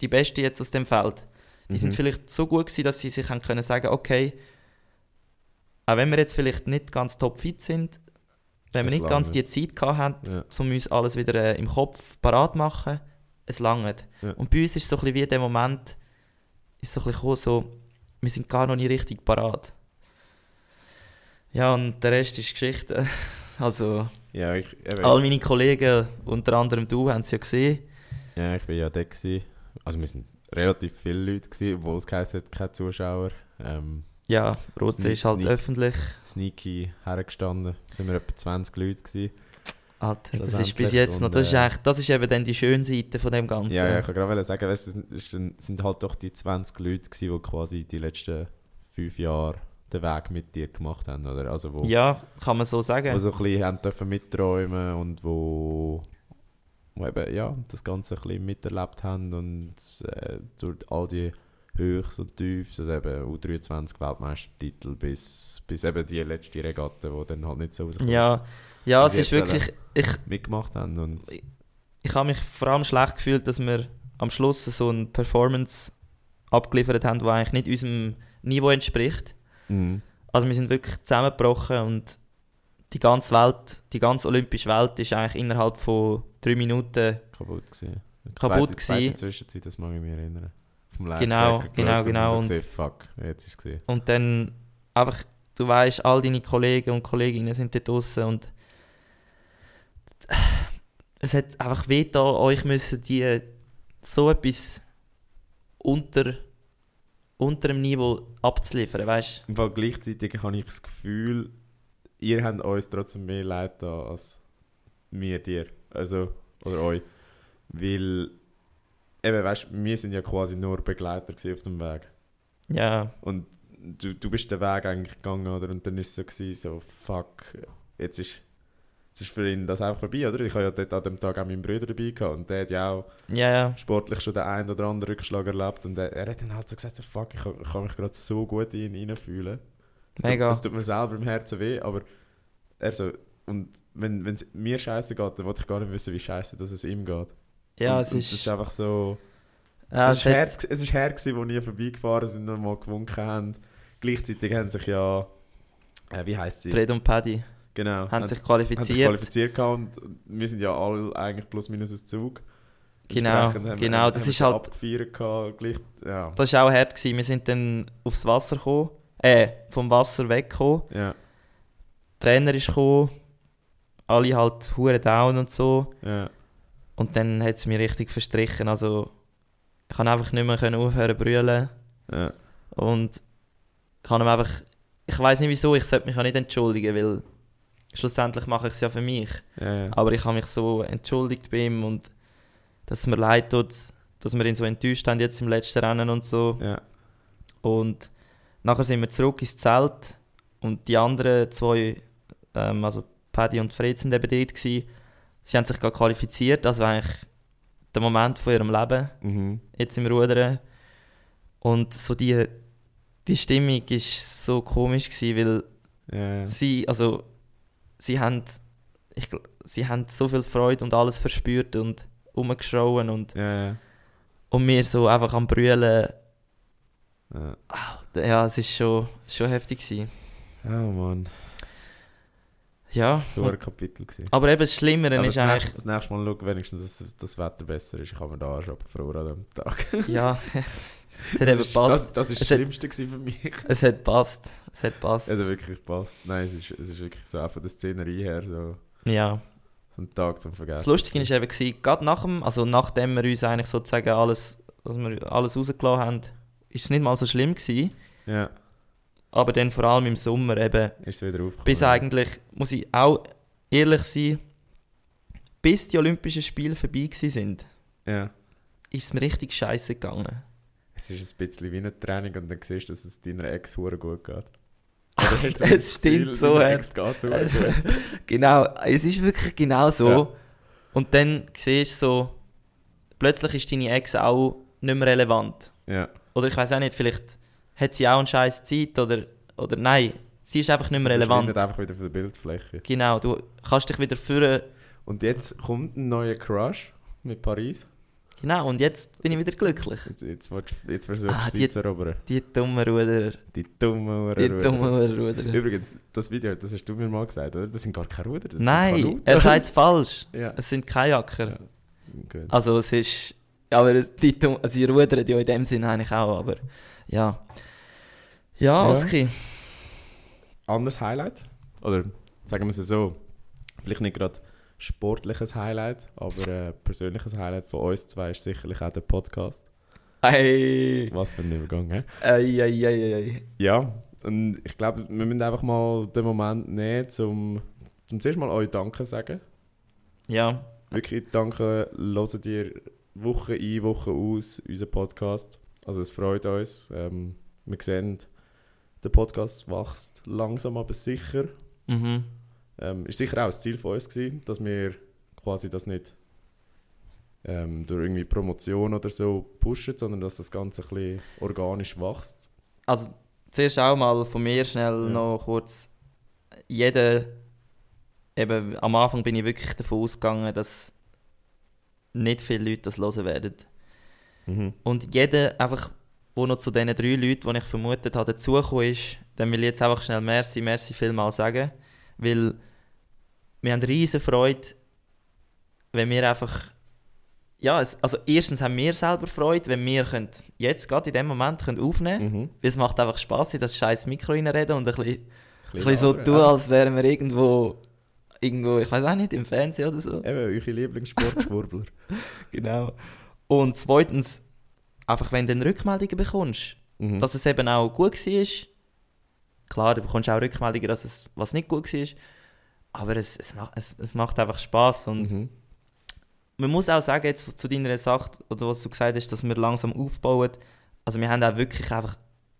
die Besten jetzt aus dem Feld, die sind Mhm. vielleicht so gut gewesen, dass sie sich haben können sagen, okay, auch wenn wir jetzt vielleicht nicht ganz topfit sind, wenn wir Es nicht ganz die Zeit gehabt haben, Ja. um uns alles wieder äh, im Kopf parat machen, es langt. Ja. Und bei uns ist so ein bisschen wie der Moment, ist so ein bisschen so, wir sind gar noch nicht richtig parat. Ja, und der Rest ist Geschichte. Also, Ja, ich, eben, all meine Kollegen, unter anderem du, haben es ja gesehen. ja, ich bin ja da gewesen. Also wir sind relativ viele Leute gewesen, obwohl es geheißen hat, keine Zuschauer. Ähm, Ja, Rotsee Sneak, ist halt sneak. öffentlich. sneaky hergestanden. sind wir etwa 20 Leute gewesen. Alter, das ist bis jetzt noch, das ist, äh, eigentlich, das ist eben dann die schöne Seite von dem Ganzen. Ja, ja, ich wollte gerade sagen, weißt, du, es sind, es sind halt doch die 20 Leute gewesen, die quasi die letzten fünf Jahre den Weg mit dir gemacht haben, oder? Also wo, Ja, kann man so sagen. wo so ein bisschen haben dürfen mitträumen und wo, wo eben, ja, das Ganze ein bisschen miterlebt haben und äh, durch all die Höchst und Tiefs, also eben U23 Weltmeistertitel bis, bis eben die letzte Regatte, die dann halt nicht so rausgekommen ja, ja, es Bis ist wirklich, ich, mitgemacht haben und ich habe mich vor allem schlecht gefühlt, dass wir am Schluss so eine Performance abgeliefert haben, die eigentlich nicht unserem Niveau entspricht. Mhm. Also wir sind wirklich zusammengebrochen und die ganze Welt, die ganze olympische Welt ist eigentlich innerhalb von drei Minuten kaputt gewesen. Kaputt zweite, zweite. Zwischenzeit, das mag ich mich erinnern. Vom Genau, Live-Tracker genau, geschaut genau, Und und- so gesehen, fuck, jetzt ist es gesehen. und dann einfach, du weißt, all deine Kollegen und Kolleginnen sind dort draussen und es hat einfach weh da, euch müssen die so etwas unter, unter dem Niveau abzuliefern, weißt Im Fall gleichzeitig habe ich das Gefühl, ihr habt uns trotzdem mehr Leid da als wir dir. Also, oder euch. Weil, eben, weißt wir sind ja quasi nur Begleiter auf dem Weg. Ja, Und du, du bist den Weg eigentlich gegangen, oder? Und dann ist es so, gewesen, so fuck, jetzt ist, jetzt ist für ihn das einfach vorbei, oder? Ich habe ja dort an dem Tag auch meinen Bruder dabei gehabt und der hat ja auch ja, ja, sportlich schon den einen oder anderen Rückschlag erlebt und er, er hat dann halt so gesagt, so, fuck, ich, kann- ich kann mich gerade so gut in ihn reinfühlen. Es tut- Mega. Es tut mir selber im Herzen weh, aber er so, und wenn es mir scheiße geht, dann wollte ich gar nicht wissen, wie scheiße dass es ihm geht. Ja, und, es ist, das ist einfach so... ja, es, es ist her, es ist her, gewesen, wo nie vorbeigefahren sind und mal gewunken haben. Gleichzeitig haben sich ja... Äh, wie heisst sie? Fred und Paddy genau. haben sich haben sich qualifiziert. qualifiziert gehabt und und wir sind ja alle eigentlich plus minus aus Zug. Genau, haben, genau, haben, das haben ist wir halt- gehabt, gleich, ja. Das war auch hart. Gewesen. Wir sind dann aufs Wasser gekommen, äh, vom Wasser weggekommen. ja. Der Trainer ist gekommen, alle halt hure down und so. Ja, Und dann hat es mich richtig verstrichen. Also, ich konnte einfach nicht mehr können aufhören zu brüllen. ja, Und ich ihm einfach, ich weiß nicht wieso, ich sollte mich auch nicht entschuldigen, weil schlussendlich mache ich es ja für mich. ja, ja. Aber ich habe mich so entschuldigt bei ihm und dass es mir leid tut, dass wir ihn so enttäuscht haben jetzt im letzten Rennen und so. ja. Und nachher sind wir zurück ins Zelt und die anderen zwei, ähm, also Paddy und Fred sind eben dort gewesen. Sie haben sich gerade qualifiziert, also eigentlich der Moment von ihrem Leben, Mhm. jetzt im Rudern. Und so die, die Stimmung ist so komisch gewesen, weil ja. sie, also sie haben, ich, sie haben so viel Freude und alles verspürt und rumgeschrauen und, ja. und wir so einfach am Brüllen. ja. Ja, es ist schon, schon heftig gewesen. Oh Mann, Ja, so ein Kapitel gewesen. aber eben das Schlimmere Aber ist das, eigentlich, das nächste Mal schauen wenigstens, dass das Wetter besser ist. Ich habe mir da schon gefroren an dem Tag. ja, es hat Das eben ist, passt. das, das ist das hat- Schlimmste gewesen für mich. Es hat passt. Es hat passt. Also wirklich passt. Nein, es ist, es ist wirklich so, von der Szenerie her, so, ja. so ein Tag zum Vergessen. Das Lustige ist eben, gewesen, gerade nach dem, also nachdem wir uns eigentlich sozusagen alles, dass wir alles rausgelassen haben, ist es nicht mal so schlimm gewesen. Ja, Aber dann vor allem im Sommer eben, ist es wieder aufgekommen. bis eigentlich, muss ich auch ehrlich sein, bis die Olympischen Spiele vorbei sind, Ja. ist es mir richtig scheiße gegangen. Es ist ein bisschen wie eine Training und dann siehst du, dass es deiner Ex hure gut geht. Es stimmt Gefühl, so. Ex geht so genau, es ist wirklich genau so. Ja. Und dann siehst du so, plötzlich ist deine Ex auch nicht mehr relevant. Ja. Oder ich weiß auch nicht, vielleicht hat sie auch eine scheiß Zeit oder, oder nein, sie ist einfach nicht mehr Sie relevant. verschwindet einfach wieder von der Bildfläche. Genau, du kannst dich wieder führen Und jetzt kommt ein neuer Crush mit Paris. Genau, und jetzt bin ich wieder glücklich. Jetzt, jetzt, jetzt versuchst du Ah, sie die- zu erobern. Die dummen Ruderer. Die dummen Die Ruder. dummen Ruderer. Übrigens, das Video, das hast du mir mal gesagt, oder? Das sind gar keine Ruder, Nein, er sagt es falsch. Ja, Es sind Kajaker. Ja. Also es ist... Aber die, also die rudern ja in dem Sinn eigentlich auch, aber... Ja. Ja, Ja. Oski. Anderes Highlight? Oder sagen wir es so, vielleicht nicht gerade sportliches Highlight, aber ein persönliches Highlight von uns zwei ist sicherlich auch der Podcast. Ei, Was für ein Übergang, hä? ei, ei, ei, ei. Ja, und ich glaube, wir müssen einfach mal den Moment nehmen, um zum zuerst mal euch Danke sagen. Ja, Wirklich danke, hört ihr Woche ein, Woche aus unseren Podcast. Also es freut uns. Ähm, wir sehen, der Podcast wächst langsam aber sicher. mhm. Ähm, ist sicher auch das Ziel von uns gewesen, dass wir quasi das nicht ähm, durch irgendwie Promotion oder so pushen, sondern dass das Ganze ein bisschen organisch wächst. Also zuerst auch mal von mir schnell Ja. noch kurz. Jeder, eben am Anfang bin ich wirklich davon ausgegangen, dass nicht viele Leute das hören werden. Und jeder einfach, wo noch zu diesen drei Leuten, die ich vermutet habe, dazugekommen ist, dann will ich jetzt einfach schnell merci, merci vielmal sagen. Weil wir haben riesen Freude, wenn wir einfach... Ja, es, also erstens haben wir selber Freude, wenn wir können, jetzt gerade in dem Moment können aufnehmen können. Mhm. Es macht einfach Spass, in das scheiß Mikro reinreden und ein bisschen, ein bisschen so tun, als wären wir irgendwo, irgendwo, ich weiß auch nicht, im Fernsehen oder so. Eben, eure Lieblingssportschwurbler. Genau. Und zweitens, einfach wenn du Rückmeldungen bekommst, mhm. dass es eben auch gut war. Klar, du bekommst auch Rückmeldungen, dass es was nicht gut war. Aber es, es, macht, es, es macht einfach Spass und mhm. man muss auch sagen, jetzt zu deiner Sache, oder was du gesagt hast, dass wir langsam aufbauen, also wir haben auch wirklich einfach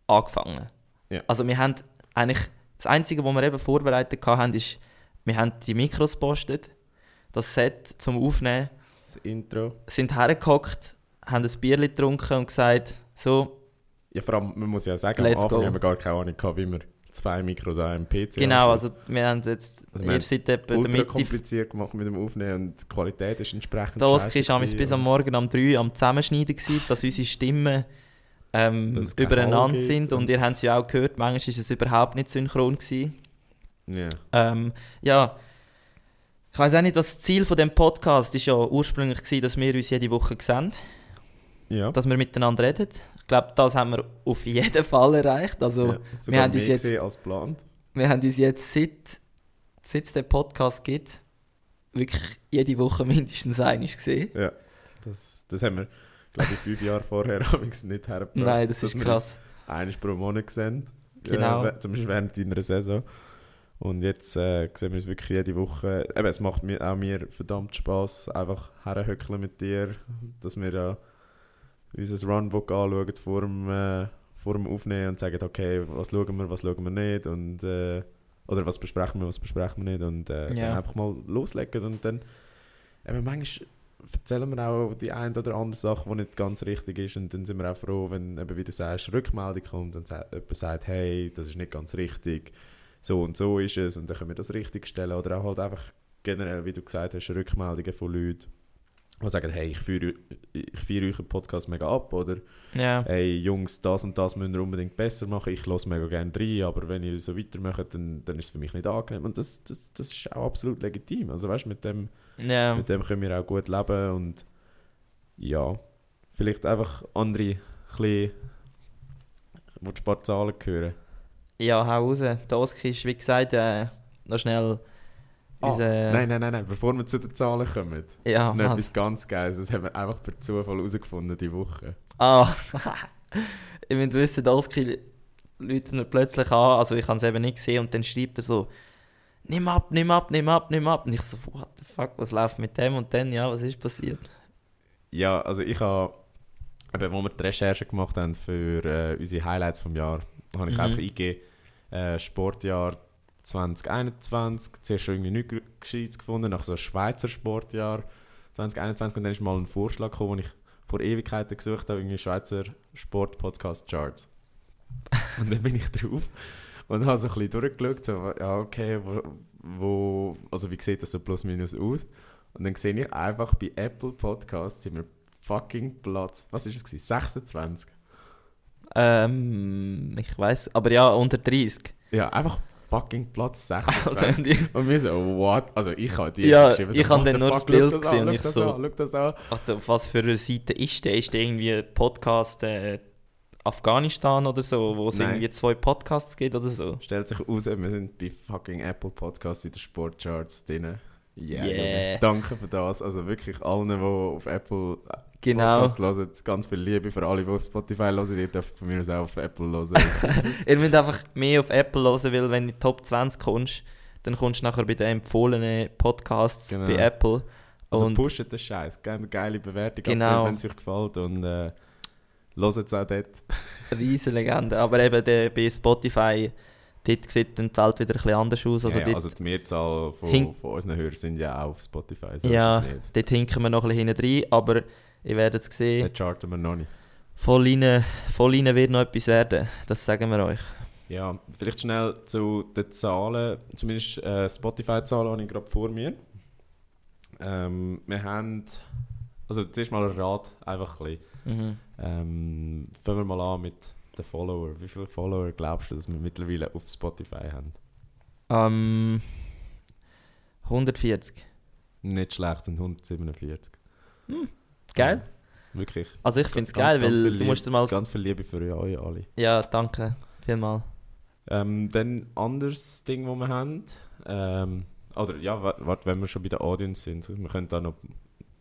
angefangen. Ja. Also wir haben eigentlich, das Einzige, was wir eben vorbereitet haben, ist, wir haben die Mikros gepostet, das Set zum Aufnehmen, Das Intro. sind hergehockt, haben ein Bier getrunken und gesagt, so, Ja, vor allem, man muss ja sagen, am Anfang go. haben wir gar keine Ahnung gehabt, wie wir zwei Mikros an einem PC genau, also wir haben jetzt, Also ihr seid etwa ultra damit, kompliziert gemacht mit dem Aufnehmen und die Qualität ist entsprechend Das scheisse war bis am Morgen um 3 am Zusammenschneiden, gewesen, dass unsere Stimmen ähm, Dass übereinander sind. Und und- ihr habt es ja auch gehört, manchmal war es überhaupt nicht synchron. Gewesen. Ja. Ähm, ja, ich weiß auch nicht, das Ziel von dem Podcast ist ja ursprünglich gewesen, dass wir uns jede Woche sehen, Ja. dass wir miteinander reden. Ich glaube, das haben wir auf jeden Fall erreicht. Also, ja. Sogar haben uns jetzt- gesehen als geplant. wir haben uns jetzt, seit, seit es den Podcast gibt, wirklich jede Woche mindestens eines gesehen. Ja. Das, das haben wir, glaube ich, fünf Jahre vorher nicht hergebracht. Nein, das ist wir krass. Einmal pro Monat sehen. Genau. Äh, zumindest während deiner Saison. Und jetzt äh, sehen wir uns wirklich jede Woche. Eben, es macht mir, auch mir verdammt Spass, einfach herhöckeln mit dir, dass wir ja unser Runbook anschauen vor dem, äh, vor dem Aufnehmen und sagen, okay, was schauen wir, was schauen wir nicht und äh, oder was besprechen wir, was besprechen wir nicht und äh, Ja. dann einfach mal loslegen und dann eben manchmal erzählen wir auch die eine oder andere Sache, die nicht ganz richtig ist und dann sind wir auch froh, wenn eben, wie du sagst, Rückmeldung kommt und jemand sagt, hey, das ist nicht ganz richtig, so und so ist es und dann können wir das richtig stellen oder auch halt einfach generell, wie du gesagt hast, Rückmeldungen von Leuten, die sagen, hey, ich feiere ich feiere euren Podcast mega ab oder Ja. hey Jungs, das und das müsst ihr unbedingt besser machen, ich lasse mega gerne rein, aber wenn ihr so weitermacht, dann, dann ist es für mich nicht angenehm und das, das, das ist auch absolut legitim, also weißt mit dem Ja. mit dem können wir auch gut leben und ja, vielleicht einfach andere ein bisschen, du ein paar Zahlen hören? Ja, hau raus. Der Oski ist, wie gesagt, äh, noch schnell Ah, unser... Nein, nein, nein, nein, bevor wir zu den Zahlen kommen, Ja, noch was? etwas ganz Geiles, das haben wir einfach per Zufall herausgefunden diese Woche. Ah, ich will wissen, der Oski läutet mir plötzlich an, also ich habe es eben nicht gesehen und dann schreibt er so «Nimm ab, nimm ab, nimm ab, nimm ab» und ich so «What the fuck, was läuft mit dem?» und dann, ja, was ist passiert? Ja, also ich habe, eben, wo wir die Recherche gemacht haben für äh, unsere Highlights vom Jahr, habe ich Mhm. einfach eingegeben, äh, Sportjahr 2021, zuerst schon irgendwie nichts Gescheites gefunden, nach so einem Schweizer Sportjahr 2021 und dann ist mal ein Vorschlag gekommen, den ich vor Ewigkeiten gesucht habe, irgendwie Schweizer Sport-Podcast-Charts. und dann bin ich drauf und habe so ein bisschen durchgeschaut, so, ja okay, wo, wo, also wie sieht das so plus minus aus? Und dann sehe ich einfach bei Apple Podcasts sind wir fucking Platz, was ist es gewesen? 26. Ähm, ich weiß, aber ja, unter 30. Ja, einfach fucking Platz 26. Alter, die- und wir so, what? Also ich habe die Ja, geschrieben, so, ich hab what dann nur das Bild gesehen an, und ich so- an, das an. Auf was für eine Seite ist der? Ist der irgendwie Podcast äh, Afghanistan oder so, wo es Nein. irgendwie zwei Podcasts gibt oder so? Stellt sich raus, wir sind bei fucking Apple Podcasts in den Sportcharts drin. Yeah, Yeah. Danke für das. Also wirklich allen, die auf Apple Genau. Podcasts hören, ganz viel Liebe für alle, die auf Spotify hören. Ihr dürft von mir aus auch auf Apple hören. Ihr müsst einfach mehr auf Apple hören, weil wenn du in die Top 20 kommst, dann kommst du nachher bei den empfohlenen Podcasts Genau. bei Apple. also Und- pusht den Scheiß, gebt eine geile Bewertung, Genau. wenn es euch gefällt. Und äh, hört es auch dort. Riesen Legende. Aber eben der, bei Spotify, dort sieht dann die Welt wieder ein bisschen anders aus. Also ja, also die Mehrzahl von, von unseren Hörern sind ja auch auf Spotify. So Ja. dort hinken wir noch ein bisschen hinten rein, aber ihr werdet es sehen. Den charten wir noch nicht. Voll rein, voll rein wird noch etwas werden. Das sagen wir euch. Ja, vielleicht schnell zu den Zahlen. Zumindest äh, Spotify-Zahlen habe ich gerade vor mir. Ähm, wir haben. Also zuerst mal ein Rat, einfach ein bisschen. Mhm. Ähm, fangen wir mal an mit den Followern. Wie viele Follower glaubst du, dass wir mittlerweile auf Spotify haben? Ähm, 140. Nicht schlecht, sind 147. Geil. Ja, wirklich. Also ich finde es geil, ganz weil du Liebe- musst dir mal... Ganz viel Liebe für euch alle. Ja, danke. Vielmal. Ähm, dann anderes Ding, das wir haben. Ähm, oder ja, wa- warte, wenn wir schon bei der Audience sind, wir können da noch ein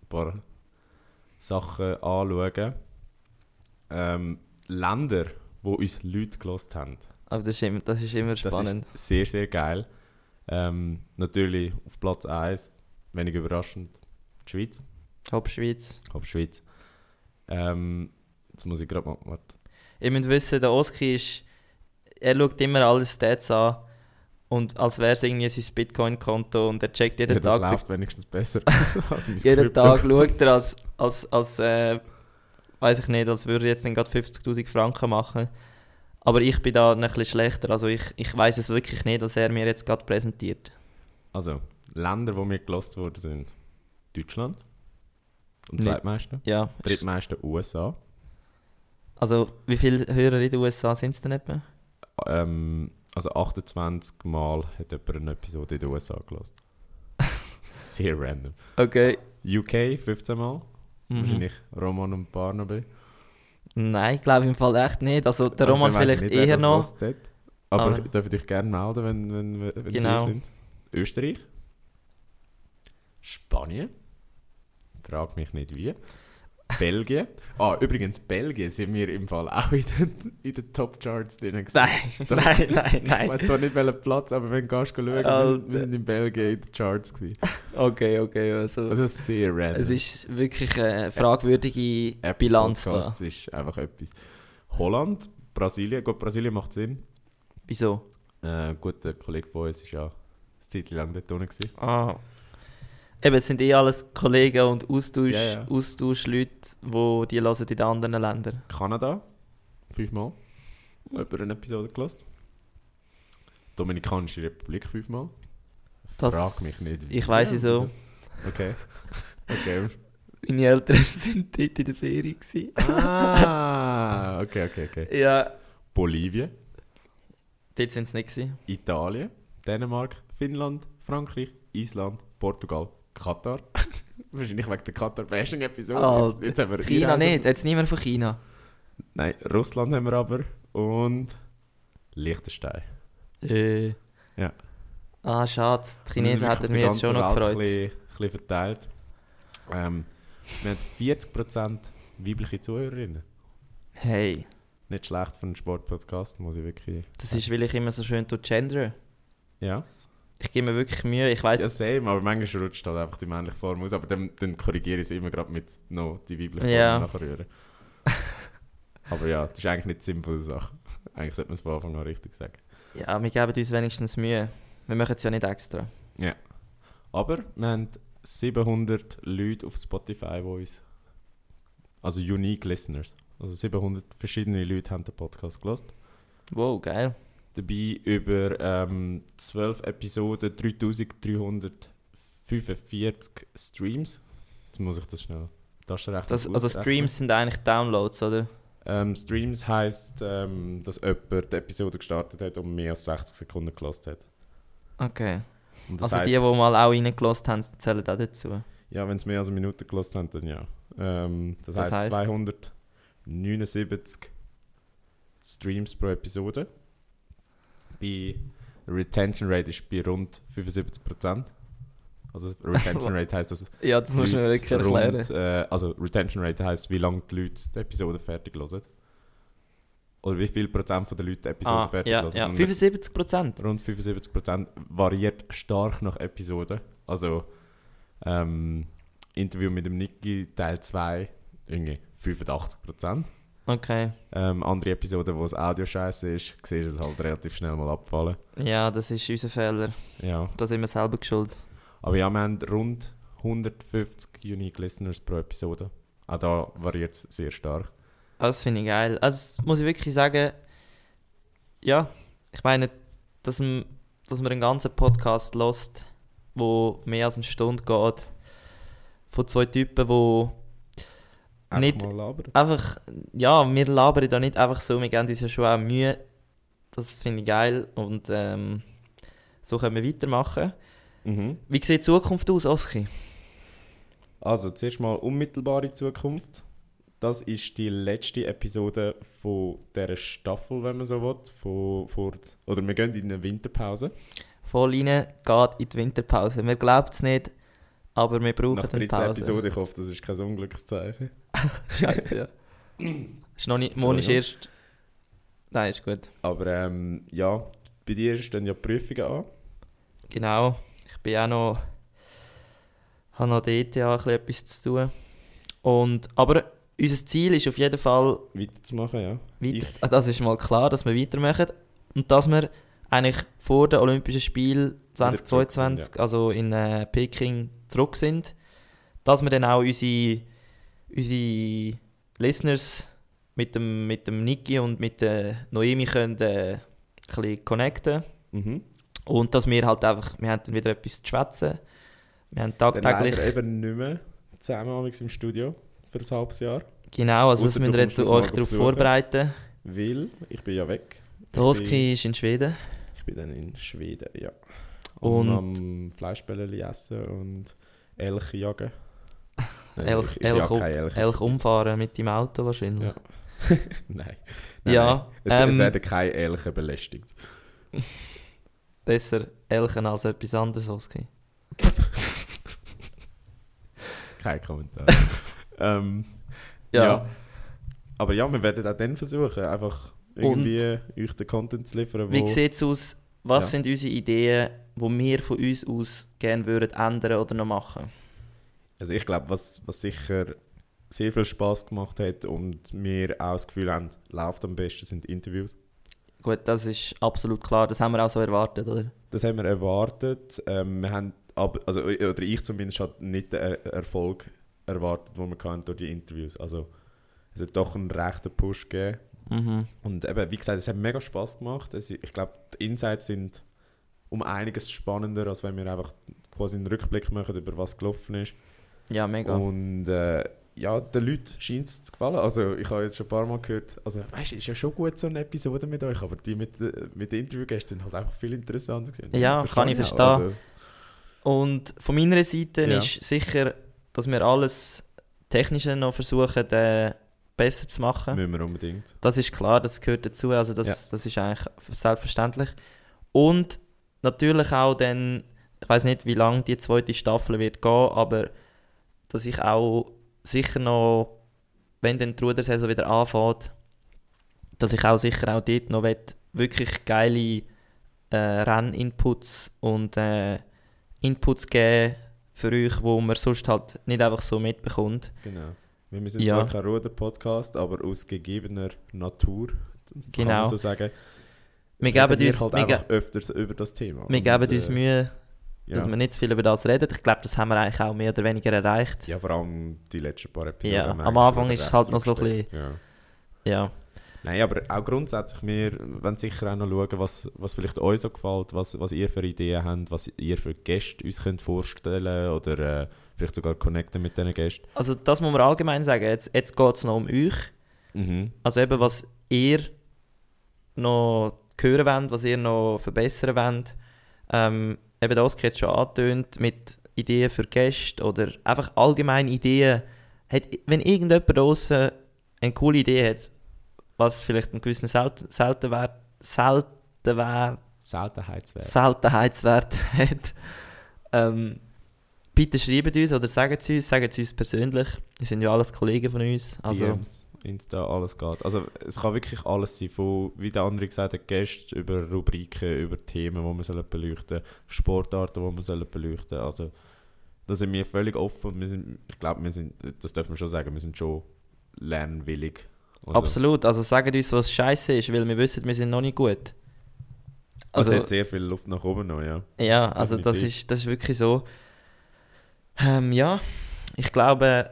paar Sachen anschauen. Ähm, Länder, wo uns Leute gelost haben. Aber das ist immer, das ist immer Das spannend. ist sehr, sehr geil. Ähm, natürlich auf Platz 1, wenig überraschend, die Schweiz. Top Schweiz. Auf Schweiz. Ähm, jetzt muss ich gerade mal. Warte. Ihr müsst wissen, der Oski ist... Er schaut immer alle Stats an. Und als wäre es irgendwie sein Bitcoin-Konto und er checkt jeden Ja, das Tag... läuft wenigstens besser als mein jeden. Tag schaut er als... als, als äh, weiß ich nicht, als würde er jetzt gerade 50'000 Franken machen. Aber ich bin da ein bisschen schlechter. Also ich, ich weiß es wirklich nicht, was er mir jetzt gerade präsentiert. Also, Länder, wo mir gelost worden sind. Deutschland. Am zweitmeisten. Ja. Drittmeisten USA. Also wie viele Hörer in den USA sind es denn etwa? Ähm, also 28 Mal hat jemand eine Episode in den USA gelost. Sehr random. Okay. UK 15 Mal. Mhm. Wahrscheinlich Roman und Barnaby. Nein, ich glaube im Fall echt nicht. Also der Also, Roman vielleicht nicht, eher noch. hat. Aber Aber- ihr dürft euch gerne melden, wenn, wenn, wenn Genau. sie sind. Österreich. Spanien. Frag mich nicht wie. Belgien. Ah, übrigens, Belgien sind wir im Fall auch in den, in den Top-Charts drin. gewesen. Nein, nein, nein, Ich nein. weiß zwar nicht welchen Platz, aber wenn du schauen, wir, sind, wir sind in Belgien in den Charts. Gewesen. Okay, okay. Also, Also sehr random. es ist wirklich eine fragwürdige Apple Bilanz da. Podcasts ist einfach etwas. Holland, Brasilien. Gut, Brasilien macht Sinn. Wieso? Äh, gut, der Kollege von uns war ja eine Zeit lang dort unten. Ah. Eben, es sind eh alles Kollegen und Austausch, Ja, ja. Austauschleute, die die hören in den anderen Ländern. Kanada, fünfmal. Über eine Episode gelost. Dominikanische Republik, fünfmal. Das- Frag mich nicht. ich Ja, wieso. also- Okay. Okay. Meine Eltern sind dort in der Ferien. gewesen. ah, okay, okay, okay. Ja, Bolivien, dort sind sie nicht. gewesen. Italien, Dänemark, Finnland, Frankreich, Island, Portugal, Katar. Wahrscheinlich wegen der Katar-Bashing-Episode. Ah, jetzt, jetzt haben wir China Einreise- nicht, jetzt niemand von China. Nein, Russland haben wir aber. Und Liechtenstein. Äh. Ja. Ah, schade. Die Chinesen hätten mich jetzt schon noch gefreut. Ein bisschen, ein bisschen verteilt. Ähm, wir haben 40% weibliche Zuhörerinnen. Hey, Nicht schlecht für einen Sportpodcast, muss ich wirklich. das ist, weil ich immer so schön gender. Ja. Ich gebe mir wirklich Mühe. Ich weiß, Ja, same, aber manchmal rutscht halt einfach die männliche Form aus. Aber dann, dann korrigiere ich es immer gerade mit no, die weibliche Form Ja. nachher rühren. aber ja, das ist eigentlich nicht die sinnvolle Sache. Eigentlich sollte man es von Anfang an richtig sagen. ja, wir geben uns wenigstens Mühe. Wir machen es ja nicht extra. Aber wir haben 700 Leute auf Spotify, die uns. Also unique listeners. Also 700 verschiedene Leute haben den Podcast gelost. Wow, geil. Dabei über ähm, 12 Episoden 3350 45 Streams. Jetzt muss ich das schnell. Taschenrechner Das, also. Streams sind eigentlich Downloads, oder? Ähm, Streams heisst, ähm, dass jemand die Episode gestartet hat und mehr als 60 Sekunden gelost hat. Okay. Das Also die, heisst, die mal auch reingelassen haben, zählen auch dazu. ja, wenn es mehr als eine Minute gelost haben, dann ja. Ähm, das, Das heisst, heisst? 279 Streams pro Episode. Bei Retention Rate ist bei rund 75%. Also Retention Rate heisst, dass Ja, das musst du mir Leute wirklich erklären. rund, äh, also Retention Rate heisst, wie lange die Leute die Episode fertig hören. Oder wie viel Prozent von den Leuten die Episode Ah, fertig ja, hören. ja. Und 75 Prozent. rund 75% variiert stark nach Episode. Also ähm, Interview mit dem Niki Teil 2 irgendwie 85%. Okay. Ähm, andere Episoden, wo das Audio scheiße ist, siehst du es halt relativ schnell mal abfallen. Ja, das ist unser Fehler. Ja. Da sind wir selber geschuld. Aber ja, wir haben rund 150 Unique Listeners pro Episode. Auch da variiert es sehr stark. Ah, Das finde ich geil. Also muss ich wirklich sagen, ja, ich meine, dass, m- dass man einen ganzen Podcast lost, wo mehr als eine Stunde geht, von zwei Typen, wo Nicht- einfach, ja, wir labern da nicht einfach so, wir geben uns ja schon auch Mühe. Das finde ich geil und ähm, so können wir weitermachen. Mhm. Wie sieht die Zukunft aus, Oski? Also, zuerst mal unmittelbare Zukunft. Das ist die letzte Episode von dieser Staffel, wenn man so will. Von, von, oder wir gehen in eine Winterpause. Voll rein, geht in die Winterpause. Wir glauben es nicht, aber wir brauchen Nach eine 13 Pause. Episoden. Ich hoffe, das ist kein Unglückszeichen. Scheiße, ja. ist noch nicht, morgen ist erst... Nein, ist gut. Aber ähm, ja, bei dir stehen ja Prüfungen an. Genau. Ich bin auch noch... habe noch dort ja ein etwas zu tun. Und, aber unser Ziel ist auf jeden Fall Weiterzumachen, ja. weiter... Ich- Ah, Das ist mal klar, dass wir weitermachen. Und dass wir eigentlich vor den Olympischen Spielen Wieder zurück sind, 2022, also in äh, Peking, zurück sind. Dass wir dann auch unsere, unsere Listeners mit dem, mit dem Niki und mit der Noemi können äh, ein bisschen connecten Mhm. Und dass wir halt einfach, wir haben dann wieder etwas zu schwätzen. Wir haben Dann tagtäglich, leider eben nicht mehr zusammen im Studio für ein halbes Jahr. genau, also das Ausser wir kommst jetzt euch darauf vorbereiten. Weil ich bin ja weg. Der ist in Schweden. Ich bin dann in Schweden, ja. Und- Und am Fleischbällchen essen und Elch jagen. Nein, Elch, ich, Elch, Elch. Elch umfahren mit dem Auto wahrscheinlich. Ja. nein. nein. Ja, nein. Es, es ähm, werden keine Elche belästigt. Besser Elchen als etwas anderes, Oski. Kein Kommentar. ähm, Ja. ja. Aber ja, wir werden auch dann versuchen, einfach irgendwie euch den Content zu liefern, wo... Wie sieht es aus? Was Ja. sind unsere Ideen, die wir von uns aus gerne würden ändern oder noch machen? Also ich glaube, was, was sicher sehr viel Spaß gemacht hat und wir auch das Gefühl haben, läuft am besten, sind Interviews. Gut, das ist absolut klar. Das haben wir auch so erwartet, oder? Das haben wir erwartet. Ähm, wir haben aber, also, oder ich zumindest, hat nicht den er Erfolg erwartet, den wir hatten durch die Interviews. Also es hat doch einen rechten Push gegeben. Mhm. Und eben, wie gesagt, es hat mega Spaß gemacht. Es, ich glaube, die Insights sind um einiges spannender, als wenn wir einfach quasi einen Rückblick machen, über was gelaufen ist. Ja, mega. Und äh, ja, den Leuten scheint es zu gefallen. Also ich habe jetzt schon ein paar Mal gehört, also weißt du, ist ja schon gut so eine Episode mit euch, aber die mit, äh, mit den Interviewgästen sind halt einfach viel interessanter gewesen. Ja, kann ich verstehen. Also, Und von meiner Seite Ja. ist sicher, dass wir alles Technische noch versuchen, äh, besser zu machen. müssen wir unbedingt. Das ist klar, das gehört dazu. Also das, Ja. das ist eigentlich selbstverständlich. Und natürlich auch dann, ich weiß nicht, wie lange die zweite Staffel wird gehen, aber dass ich auch sicher noch, wenn dann die Rudersaison wieder anfängt, dass ich auch sicher auch dort noch will, wirklich geile äh, Renninputs und äh, Inputs geben für euch, wo man sonst halt nicht einfach so mitbekommt. Genau. Wir sind Ja. zwar kein Ruder-Podcast, aber aus gegebener Natur, kann Genau. man so sagen, Wir geben wir uns, halt wir, öfters über das Thema. wir Und, geben uns äh, Mühe, dass Ja. wir nicht zu viel über das reden. Ich glaube, das haben wir eigentlich auch mehr oder weniger erreicht. ja, vor allem die letzten paar Episoden. Ja, am Anfang ist es halt noch so ein zugesteckt, Ja. Ja. Nein, aber auch grundsätzlich, wir wollen sicher auch noch schauen, was, was vielleicht euch so gefällt, was, was ihr für Ideen habt, was ihr für Gäste uns könnt vorstellen oder äh, vielleicht sogar connecten mit diesen Gästen. Also das muss man allgemein sagen. Jetzt, jetzt geht es noch um euch. Mhm. Also eben, was ihr noch hören wollt, was ihr noch verbessern wollt. Ähm, eben das jetzt schon angetönt mit Ideen für Gäste oder einfach allgemein Ideen. Hat, wenn irgendjemand draußen eine coole Idee hat, was vielleicht einen gewissen Selten, Seltenwert, Seltenwert, Seltenheitswert. Seltenheitswert hat, ähm, bitte schreibt uns oder sagt es uns, sagt es uns persönlich. Wir sind ja alles Kollegen von uns. Also, DMs, Insta, alles geht. Also es kann wirklich alles sein, von, wie der andere gesagt hat, Gäste, über Rubriken, über Themen, die wir sollen beleuchten Sportarten, die wir sollen beleuchten Also da sind wir völlig offen und wir sind, ich glaube, wir sind, das dürfen wir schon sagen, wir sind schon lernwillig. Also, Absolut, also sagt uns, was scheiße ist, weil wir wissen, wir sind noch nicht gut. Also, Also, es hat sehr viel Luft nach oben noch, ja. ja, also das ist, das ist wirklich so. Ähm, ja, ich glaube,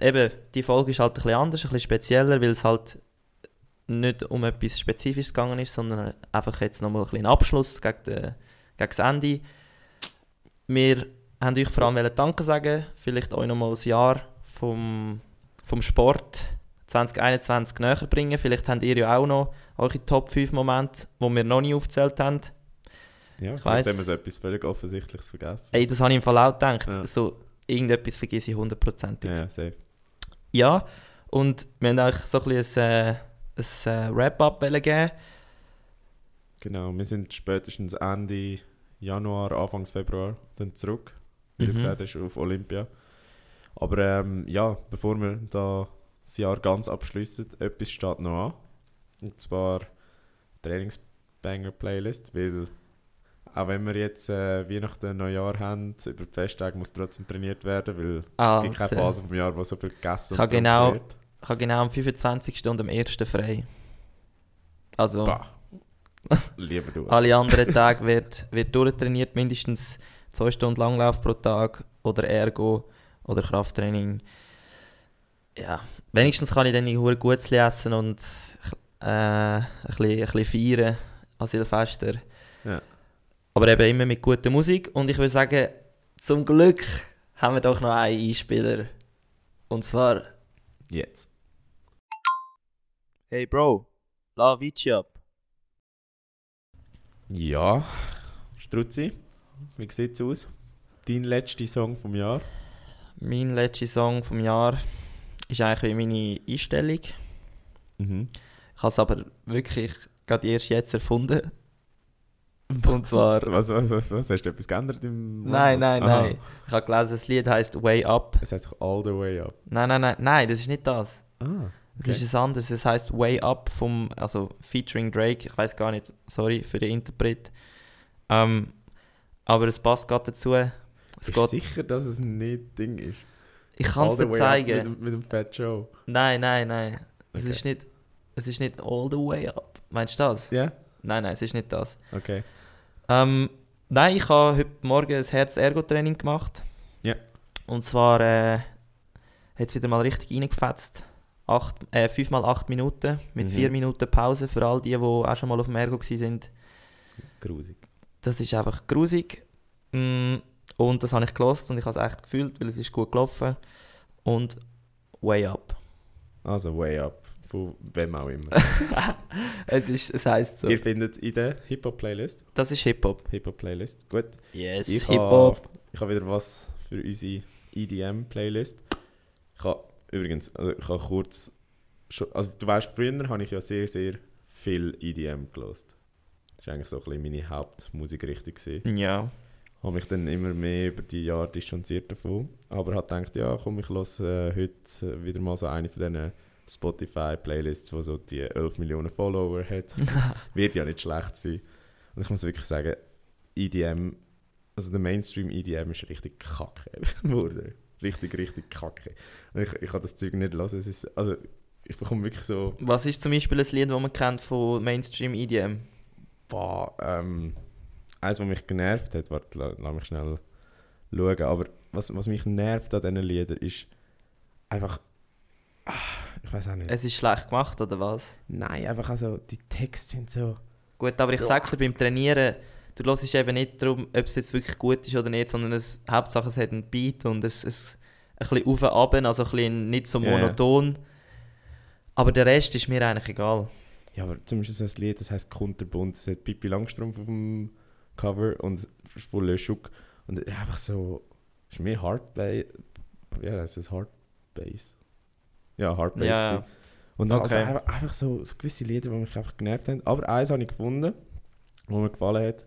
eben, die Folge ist halt ein bisschen anders, ein bisschen spezieller, weil es halt nicht um etwas Spezifisches gegangen ist, sondern einfach jetzt nochmal ein bisschen Abschluss gegen, den, gegen das Ende. Wir haben euch vor allem Danke sagen, vielleicht euch nochmal ein Jahr vom, vom Sport 2021 näher bringen. Vielleicht habt ihr ja auch noch eure Top 5 Momente, die wir noch nie aufgezählt haben. Ja, Ich weiss. haben wir so etwas völlig Offensichtliches vergessen. Ey, das habe ich im Fall auch gedacht. Ja. So, irgendetwas vergesse ich hundertprozentig. Ja, safe. Ja, und wir haben eigentlich so ein bisschen ein, äh, ein äh, Wrap-up geben. Genau, wir sind spätestens Ende Januar, Anfang Februar dann zurück, wie du Mhm. gesagt hast, auf Olympia. Aber ähm, ja, bevor wir da das Jahr ganz abschließen, etwas steht noch an. Und zwar Trainingsbanger-Playlist, weil auch wenn wir jetzt äh, Weihnachten, Neujahr haben, über die Festtage muss trotzdem trainiert werden, weil es gibt keine. Phase vom Jahr, wo so viel gegessen Ich getrunken genau- wird. Ich habe genau am 25. und am 1. frei. Also, Bah. Lieber du. alle anderen Tage wird, wird durchtrainiert, mindestens 2 Stunden Langlauf pro Tag oder Ergo oder Krafttraining. Ja, wenigstens kann ich dann hure Gutes essen und äh, ein, bisschen, ein bisschen feiern an Silvester. Ja. Aber eben immer mit guter Musik. Und ich würde sagen, zum Glück haben wir doch noch einen Einspieler. Und zwar... Jetzt. Hey Bro, la Vici ab. Ja, Struzzi, wie sieht's aus? Dein letzter Song vom Jahr? Mein letzter Song vom Jahr ist eigentlich wie meine Einstellung. Mhm. Ich habe es aber wirklich gerade erst jetzt erfunden. Und zwar... Was, was, was, was? Hast du etwas geändert im. Nein, nein, Aha. nein. Ich habe gelesen, das Lied heißt Way Up. Es heißt doch All the Way Up. Nein, nein, nein, nein, das ist nicht das. Ah. Das ist ein anderes. Es heißt Way Up vom, also featuring Drake. Ich weiß gar nicht, sorry für den Interpret. Ähm, aber es passt gerade dazu. Es Bist geht, sicher, dass es nicht Ding ist? ich kann es dir zeigen. Mit, dem- mit dem Fat Joe. Nein, nein, nein. Es Okay. ist nicht, es ist nicht all the way up. Meinst du das? Ja? Nein, nein, es ist nicht das. Okay. Ähm, nein, ich habe heute Morgen ein Herz-Ergo-Training gemacht. Ja. Und zwar äh, hat es wieder mal richtig reingefetzt. Acht, äh, 5 mal 8 Minuten mit Mhm. 4 Minuten Pause für all die, die auch schon mal auf dem Ergo waren. Grusig. Das ist einfach grusig. Mm, Und das habe ich gelost und ich habe es echt gefühlt, weil es ist gut gelaufen. Und way up. Also Way Up. Von wem auch immer. es, ist, es heisst so. Ihr findet es in der Hip-Hop-Playlist. Das ist Hip-Hop. Hip-Hop-Playlist. Gut. Yes, Ich Hip-Hop. habe ich ha wieder was für unsere EDM-Playlist. Ich habe übrigens, also ich habe kurz, schon, also du weißt, früher habe ich ja sehr, sehr viel EDM gelost. Das war eigentlich so ein bisschen meine Hauptmusikrichtung. gewesen. Ja. habe mich dann immer mehr über die Jahre distanziert davon. Aber habe gedacht, ja komm, ich höre äh, heute äh, wieder mal so eine von diesen Spotify-Playlists, die so die 11 Millionen Follower hat. Wird ja nicht schlecht sein. Und ich muss wirklich sagen, EDM, also der Mainstream EDM ist richtig kacke geworden. Richtig, richtig kacke. Und ich, ich kann das Zeug nicht hören. Es ist, also ich bekomme wirklich so, Was ist zum Beispiel ein Lied, das man kennt von Mainstream EDM? boah, ähm, eins, was mich genervt hat, warte, la- lass mich schnell schauen, aber was, was mich nervt an diesen Liedern ist einfach, ah, Ich weiß auch nicht. Es ist schlecht gemacht, oder was? Nein, einfach also, die Texte sind so... Gut, aber ich Ja. sag dir, beim Trainieren, du hörst eben nicht darum, ob es jetzt wirklich gut ist oder nicht, sondern es, Hauptsache es hat einen Beat und es, es ein bisschen auf und ab, also ein bisschen nicht so monoton. Aber der Rest ist mir eigentlich egal. Ja, aber zum Beispiel so ein Lied, das heisst Kunterbunt, es hat Pippi Langstrumpf auf dem Cover und es ist voll Löschuk. Und es ist einfach so... ist mehr Hardbass... Ja, das ist Hardbass. Ja, Hardbass. Ja. gewesen. Und halt Okay. einfach, einfach so, so gewisse Lieder, die mich einfach genervt haben. Aber eins habe ich gefunden, wo mir gefallen hat.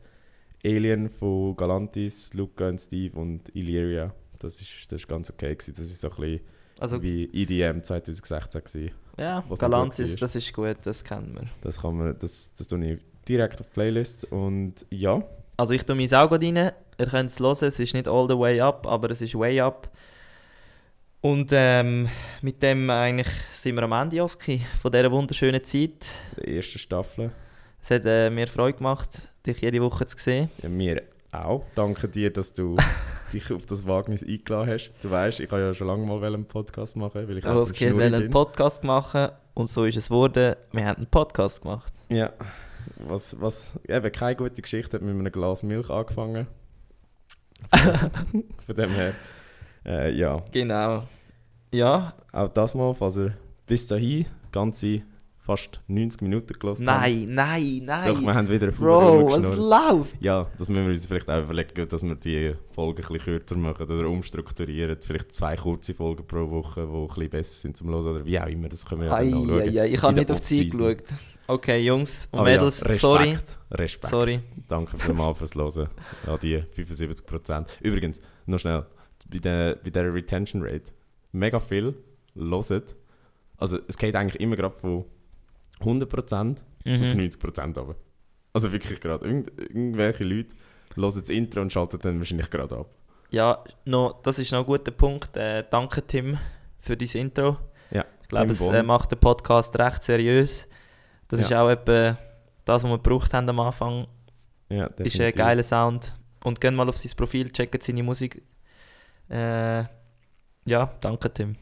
Alien von Galantis, Luca und Steve und Illyria. Das ist, das ist ganz okay gewesen. Das ist so ein bisschen Also, wie EDM 2016 gewesen. ja, Galantis, war. das ist gut, das kennen wir. Das kann man, das, das tue ich direkt auf die Playlist und ja, Also ich tue mein auch gerade rein, ihr könnt es hören, es ist nicht all the way up, aber es ist way up. Und ähm, mit dem eigentlich sind wir am Ende, Joski, von dieser wunderschönen Zeit. die erste Staffel. Es hat äh, mir Freude gemacht, dich jede Woche zu sehen. Ja, mir auch. Danke dir, dass du dich auf das Wagnis eingeladen hast. Du weißt, ich habe ja schon lange mal einen Podcast machen, weil ich auch wir Schnurri einen. Podcast machen und so ist es geworden. Wir haben einen Podcast gemacht. Ja, was, was eben keine gute Geschichte hat mit einem Glas Milch angefangen. Von dem her, äh, ja, Genau. Ja, auch das mal, falls ihr bis dahin ganze fast 90 Minuten gelassen nein, nein, Doch, wir nein. haben wieder Bro, was rumgeschnurrt. läuft? Ja, das müssen wir uns vielleicht auch überlegen, dass wir die Folgen ein bisschen kürzer machen oder umstrukturieren. Vielleicht zwei kurze Folgen pro Woche, die ein bisschen besser sind zum Hören oder wie auch immer. Das können wir ja dann noch schauen. ei, ich habe nicht auf die Zeit geschaut. Okay, Jungs und Aber ja, Mädels, Respekt, sorry. Respekt. Sorry. Danke vielmals fürs Hören. Ja, die 75%. Übrigens, noch schnell, bei der, bei der Retention Rate, mega viel hören. Also es geht eigentlich immer gerade von 100% auf Mhm. 90% runter. Also wirklich gerade. Irgend, irgendwelche Leute hören das Intro und schalten dann wahrscheinlich gerade ab. Ja, noch, das ist noch ein guter Punkt. Äh, danke, Tim, für dein Intro. Ja, Ich glaube, es äh, macht den Podcast recht seriös. Das Ja. ist auch etwa das, was wir gebraucht haben am Anfang. Ja, Ist ein definitiv. geiler Sound. Und gehen mal auf sein Profil, checken seine Musik. Äh, ja, danke, Tim.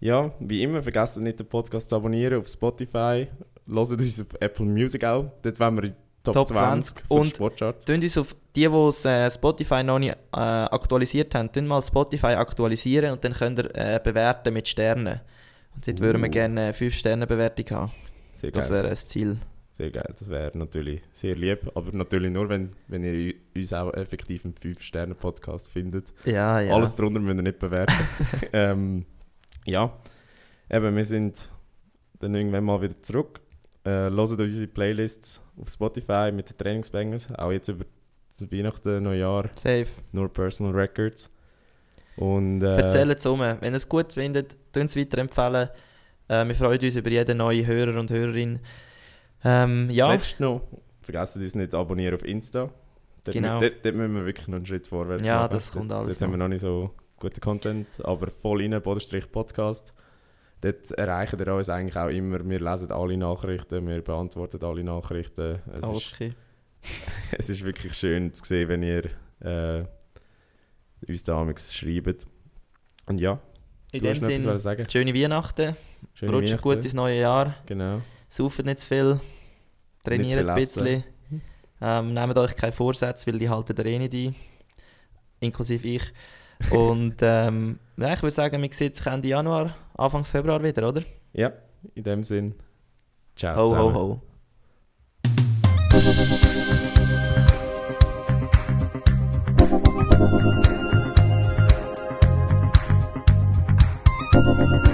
Ja, wie immer, vergesst nicht den Podcast zu abonnieren auf Spotify. Hört uns auf Apple Music auch. Dort wollen wir in Top, Top 20 20 für die und- Sportcharts. Tun uns auf die, die äh, Spotify noch nicht äh, aktualisiert haben, mal Spotify aktualisieren und dann könnt ihr äh, bewerten mit Sternen. Und dort würden wir Uh. gerne eine 5-Sterne-Bewertung haben. Sehr Das wäre das Ziel. Sehr geil. Das wäre natürlich sehr lieb. Aber natürlich nur, wenn, wenn ihr uns auch effektiv einen 5-Sterne-Podcast findet. Ja, ja. Alles drunter müsst ihr nicht bewerten. ähm, ja, eben, wir sind dann irgendwann mal wieder zurück. Äh, hören unsere Playlists auf Spotify mit den Trainingsbangers. Auch jetzt über Weihnachten, Neujahr, Safe. nur Personal Records. Und äh, Erzählt es um. Wenn ihr es gut findet, tun es weiterempfehlen. Äh, wir freuen uns über jeden neuen Hörer und Hörerin. Ähm, Das ja, letzte noch, vergessen uns nicht abonnieren auf Insta. Dort, Genau. dort, dort müssen wir wirklich noch einen Schritt vorwärts Ja, machen. das kommt dort, alles Dort haben wir noch nicht so guten Content, aber voll rein, Bodenstrich Podcast. Dort erreichen ihr uns eigentlich auch immer. Wir lesen alle Nachrichten, wir beantworten alle Nachrichten. Es, alles ist, okay. es ist wirklich schön zu sehen, wenn ihr äh, uns da schreibt. Und ja, In du dem noch Sinne, sagen. schöne Weihnachten. Schöne Rutscht gut Weihnachten. ins neue Jahr. Genau. Saufen nicht zu viel. Trainiert ein bisschen. Ähm, nehmt euch keine Vorsätze, weil die halten ihr eh nicht ein. Inklusive ich. Und ähm, ja, ich würde sagen, wir sehen sich Ende Januar, Anfang Februar wieder, oder? Ja, in dem Sinn. Ciao Ho, zusammen. ho, ho.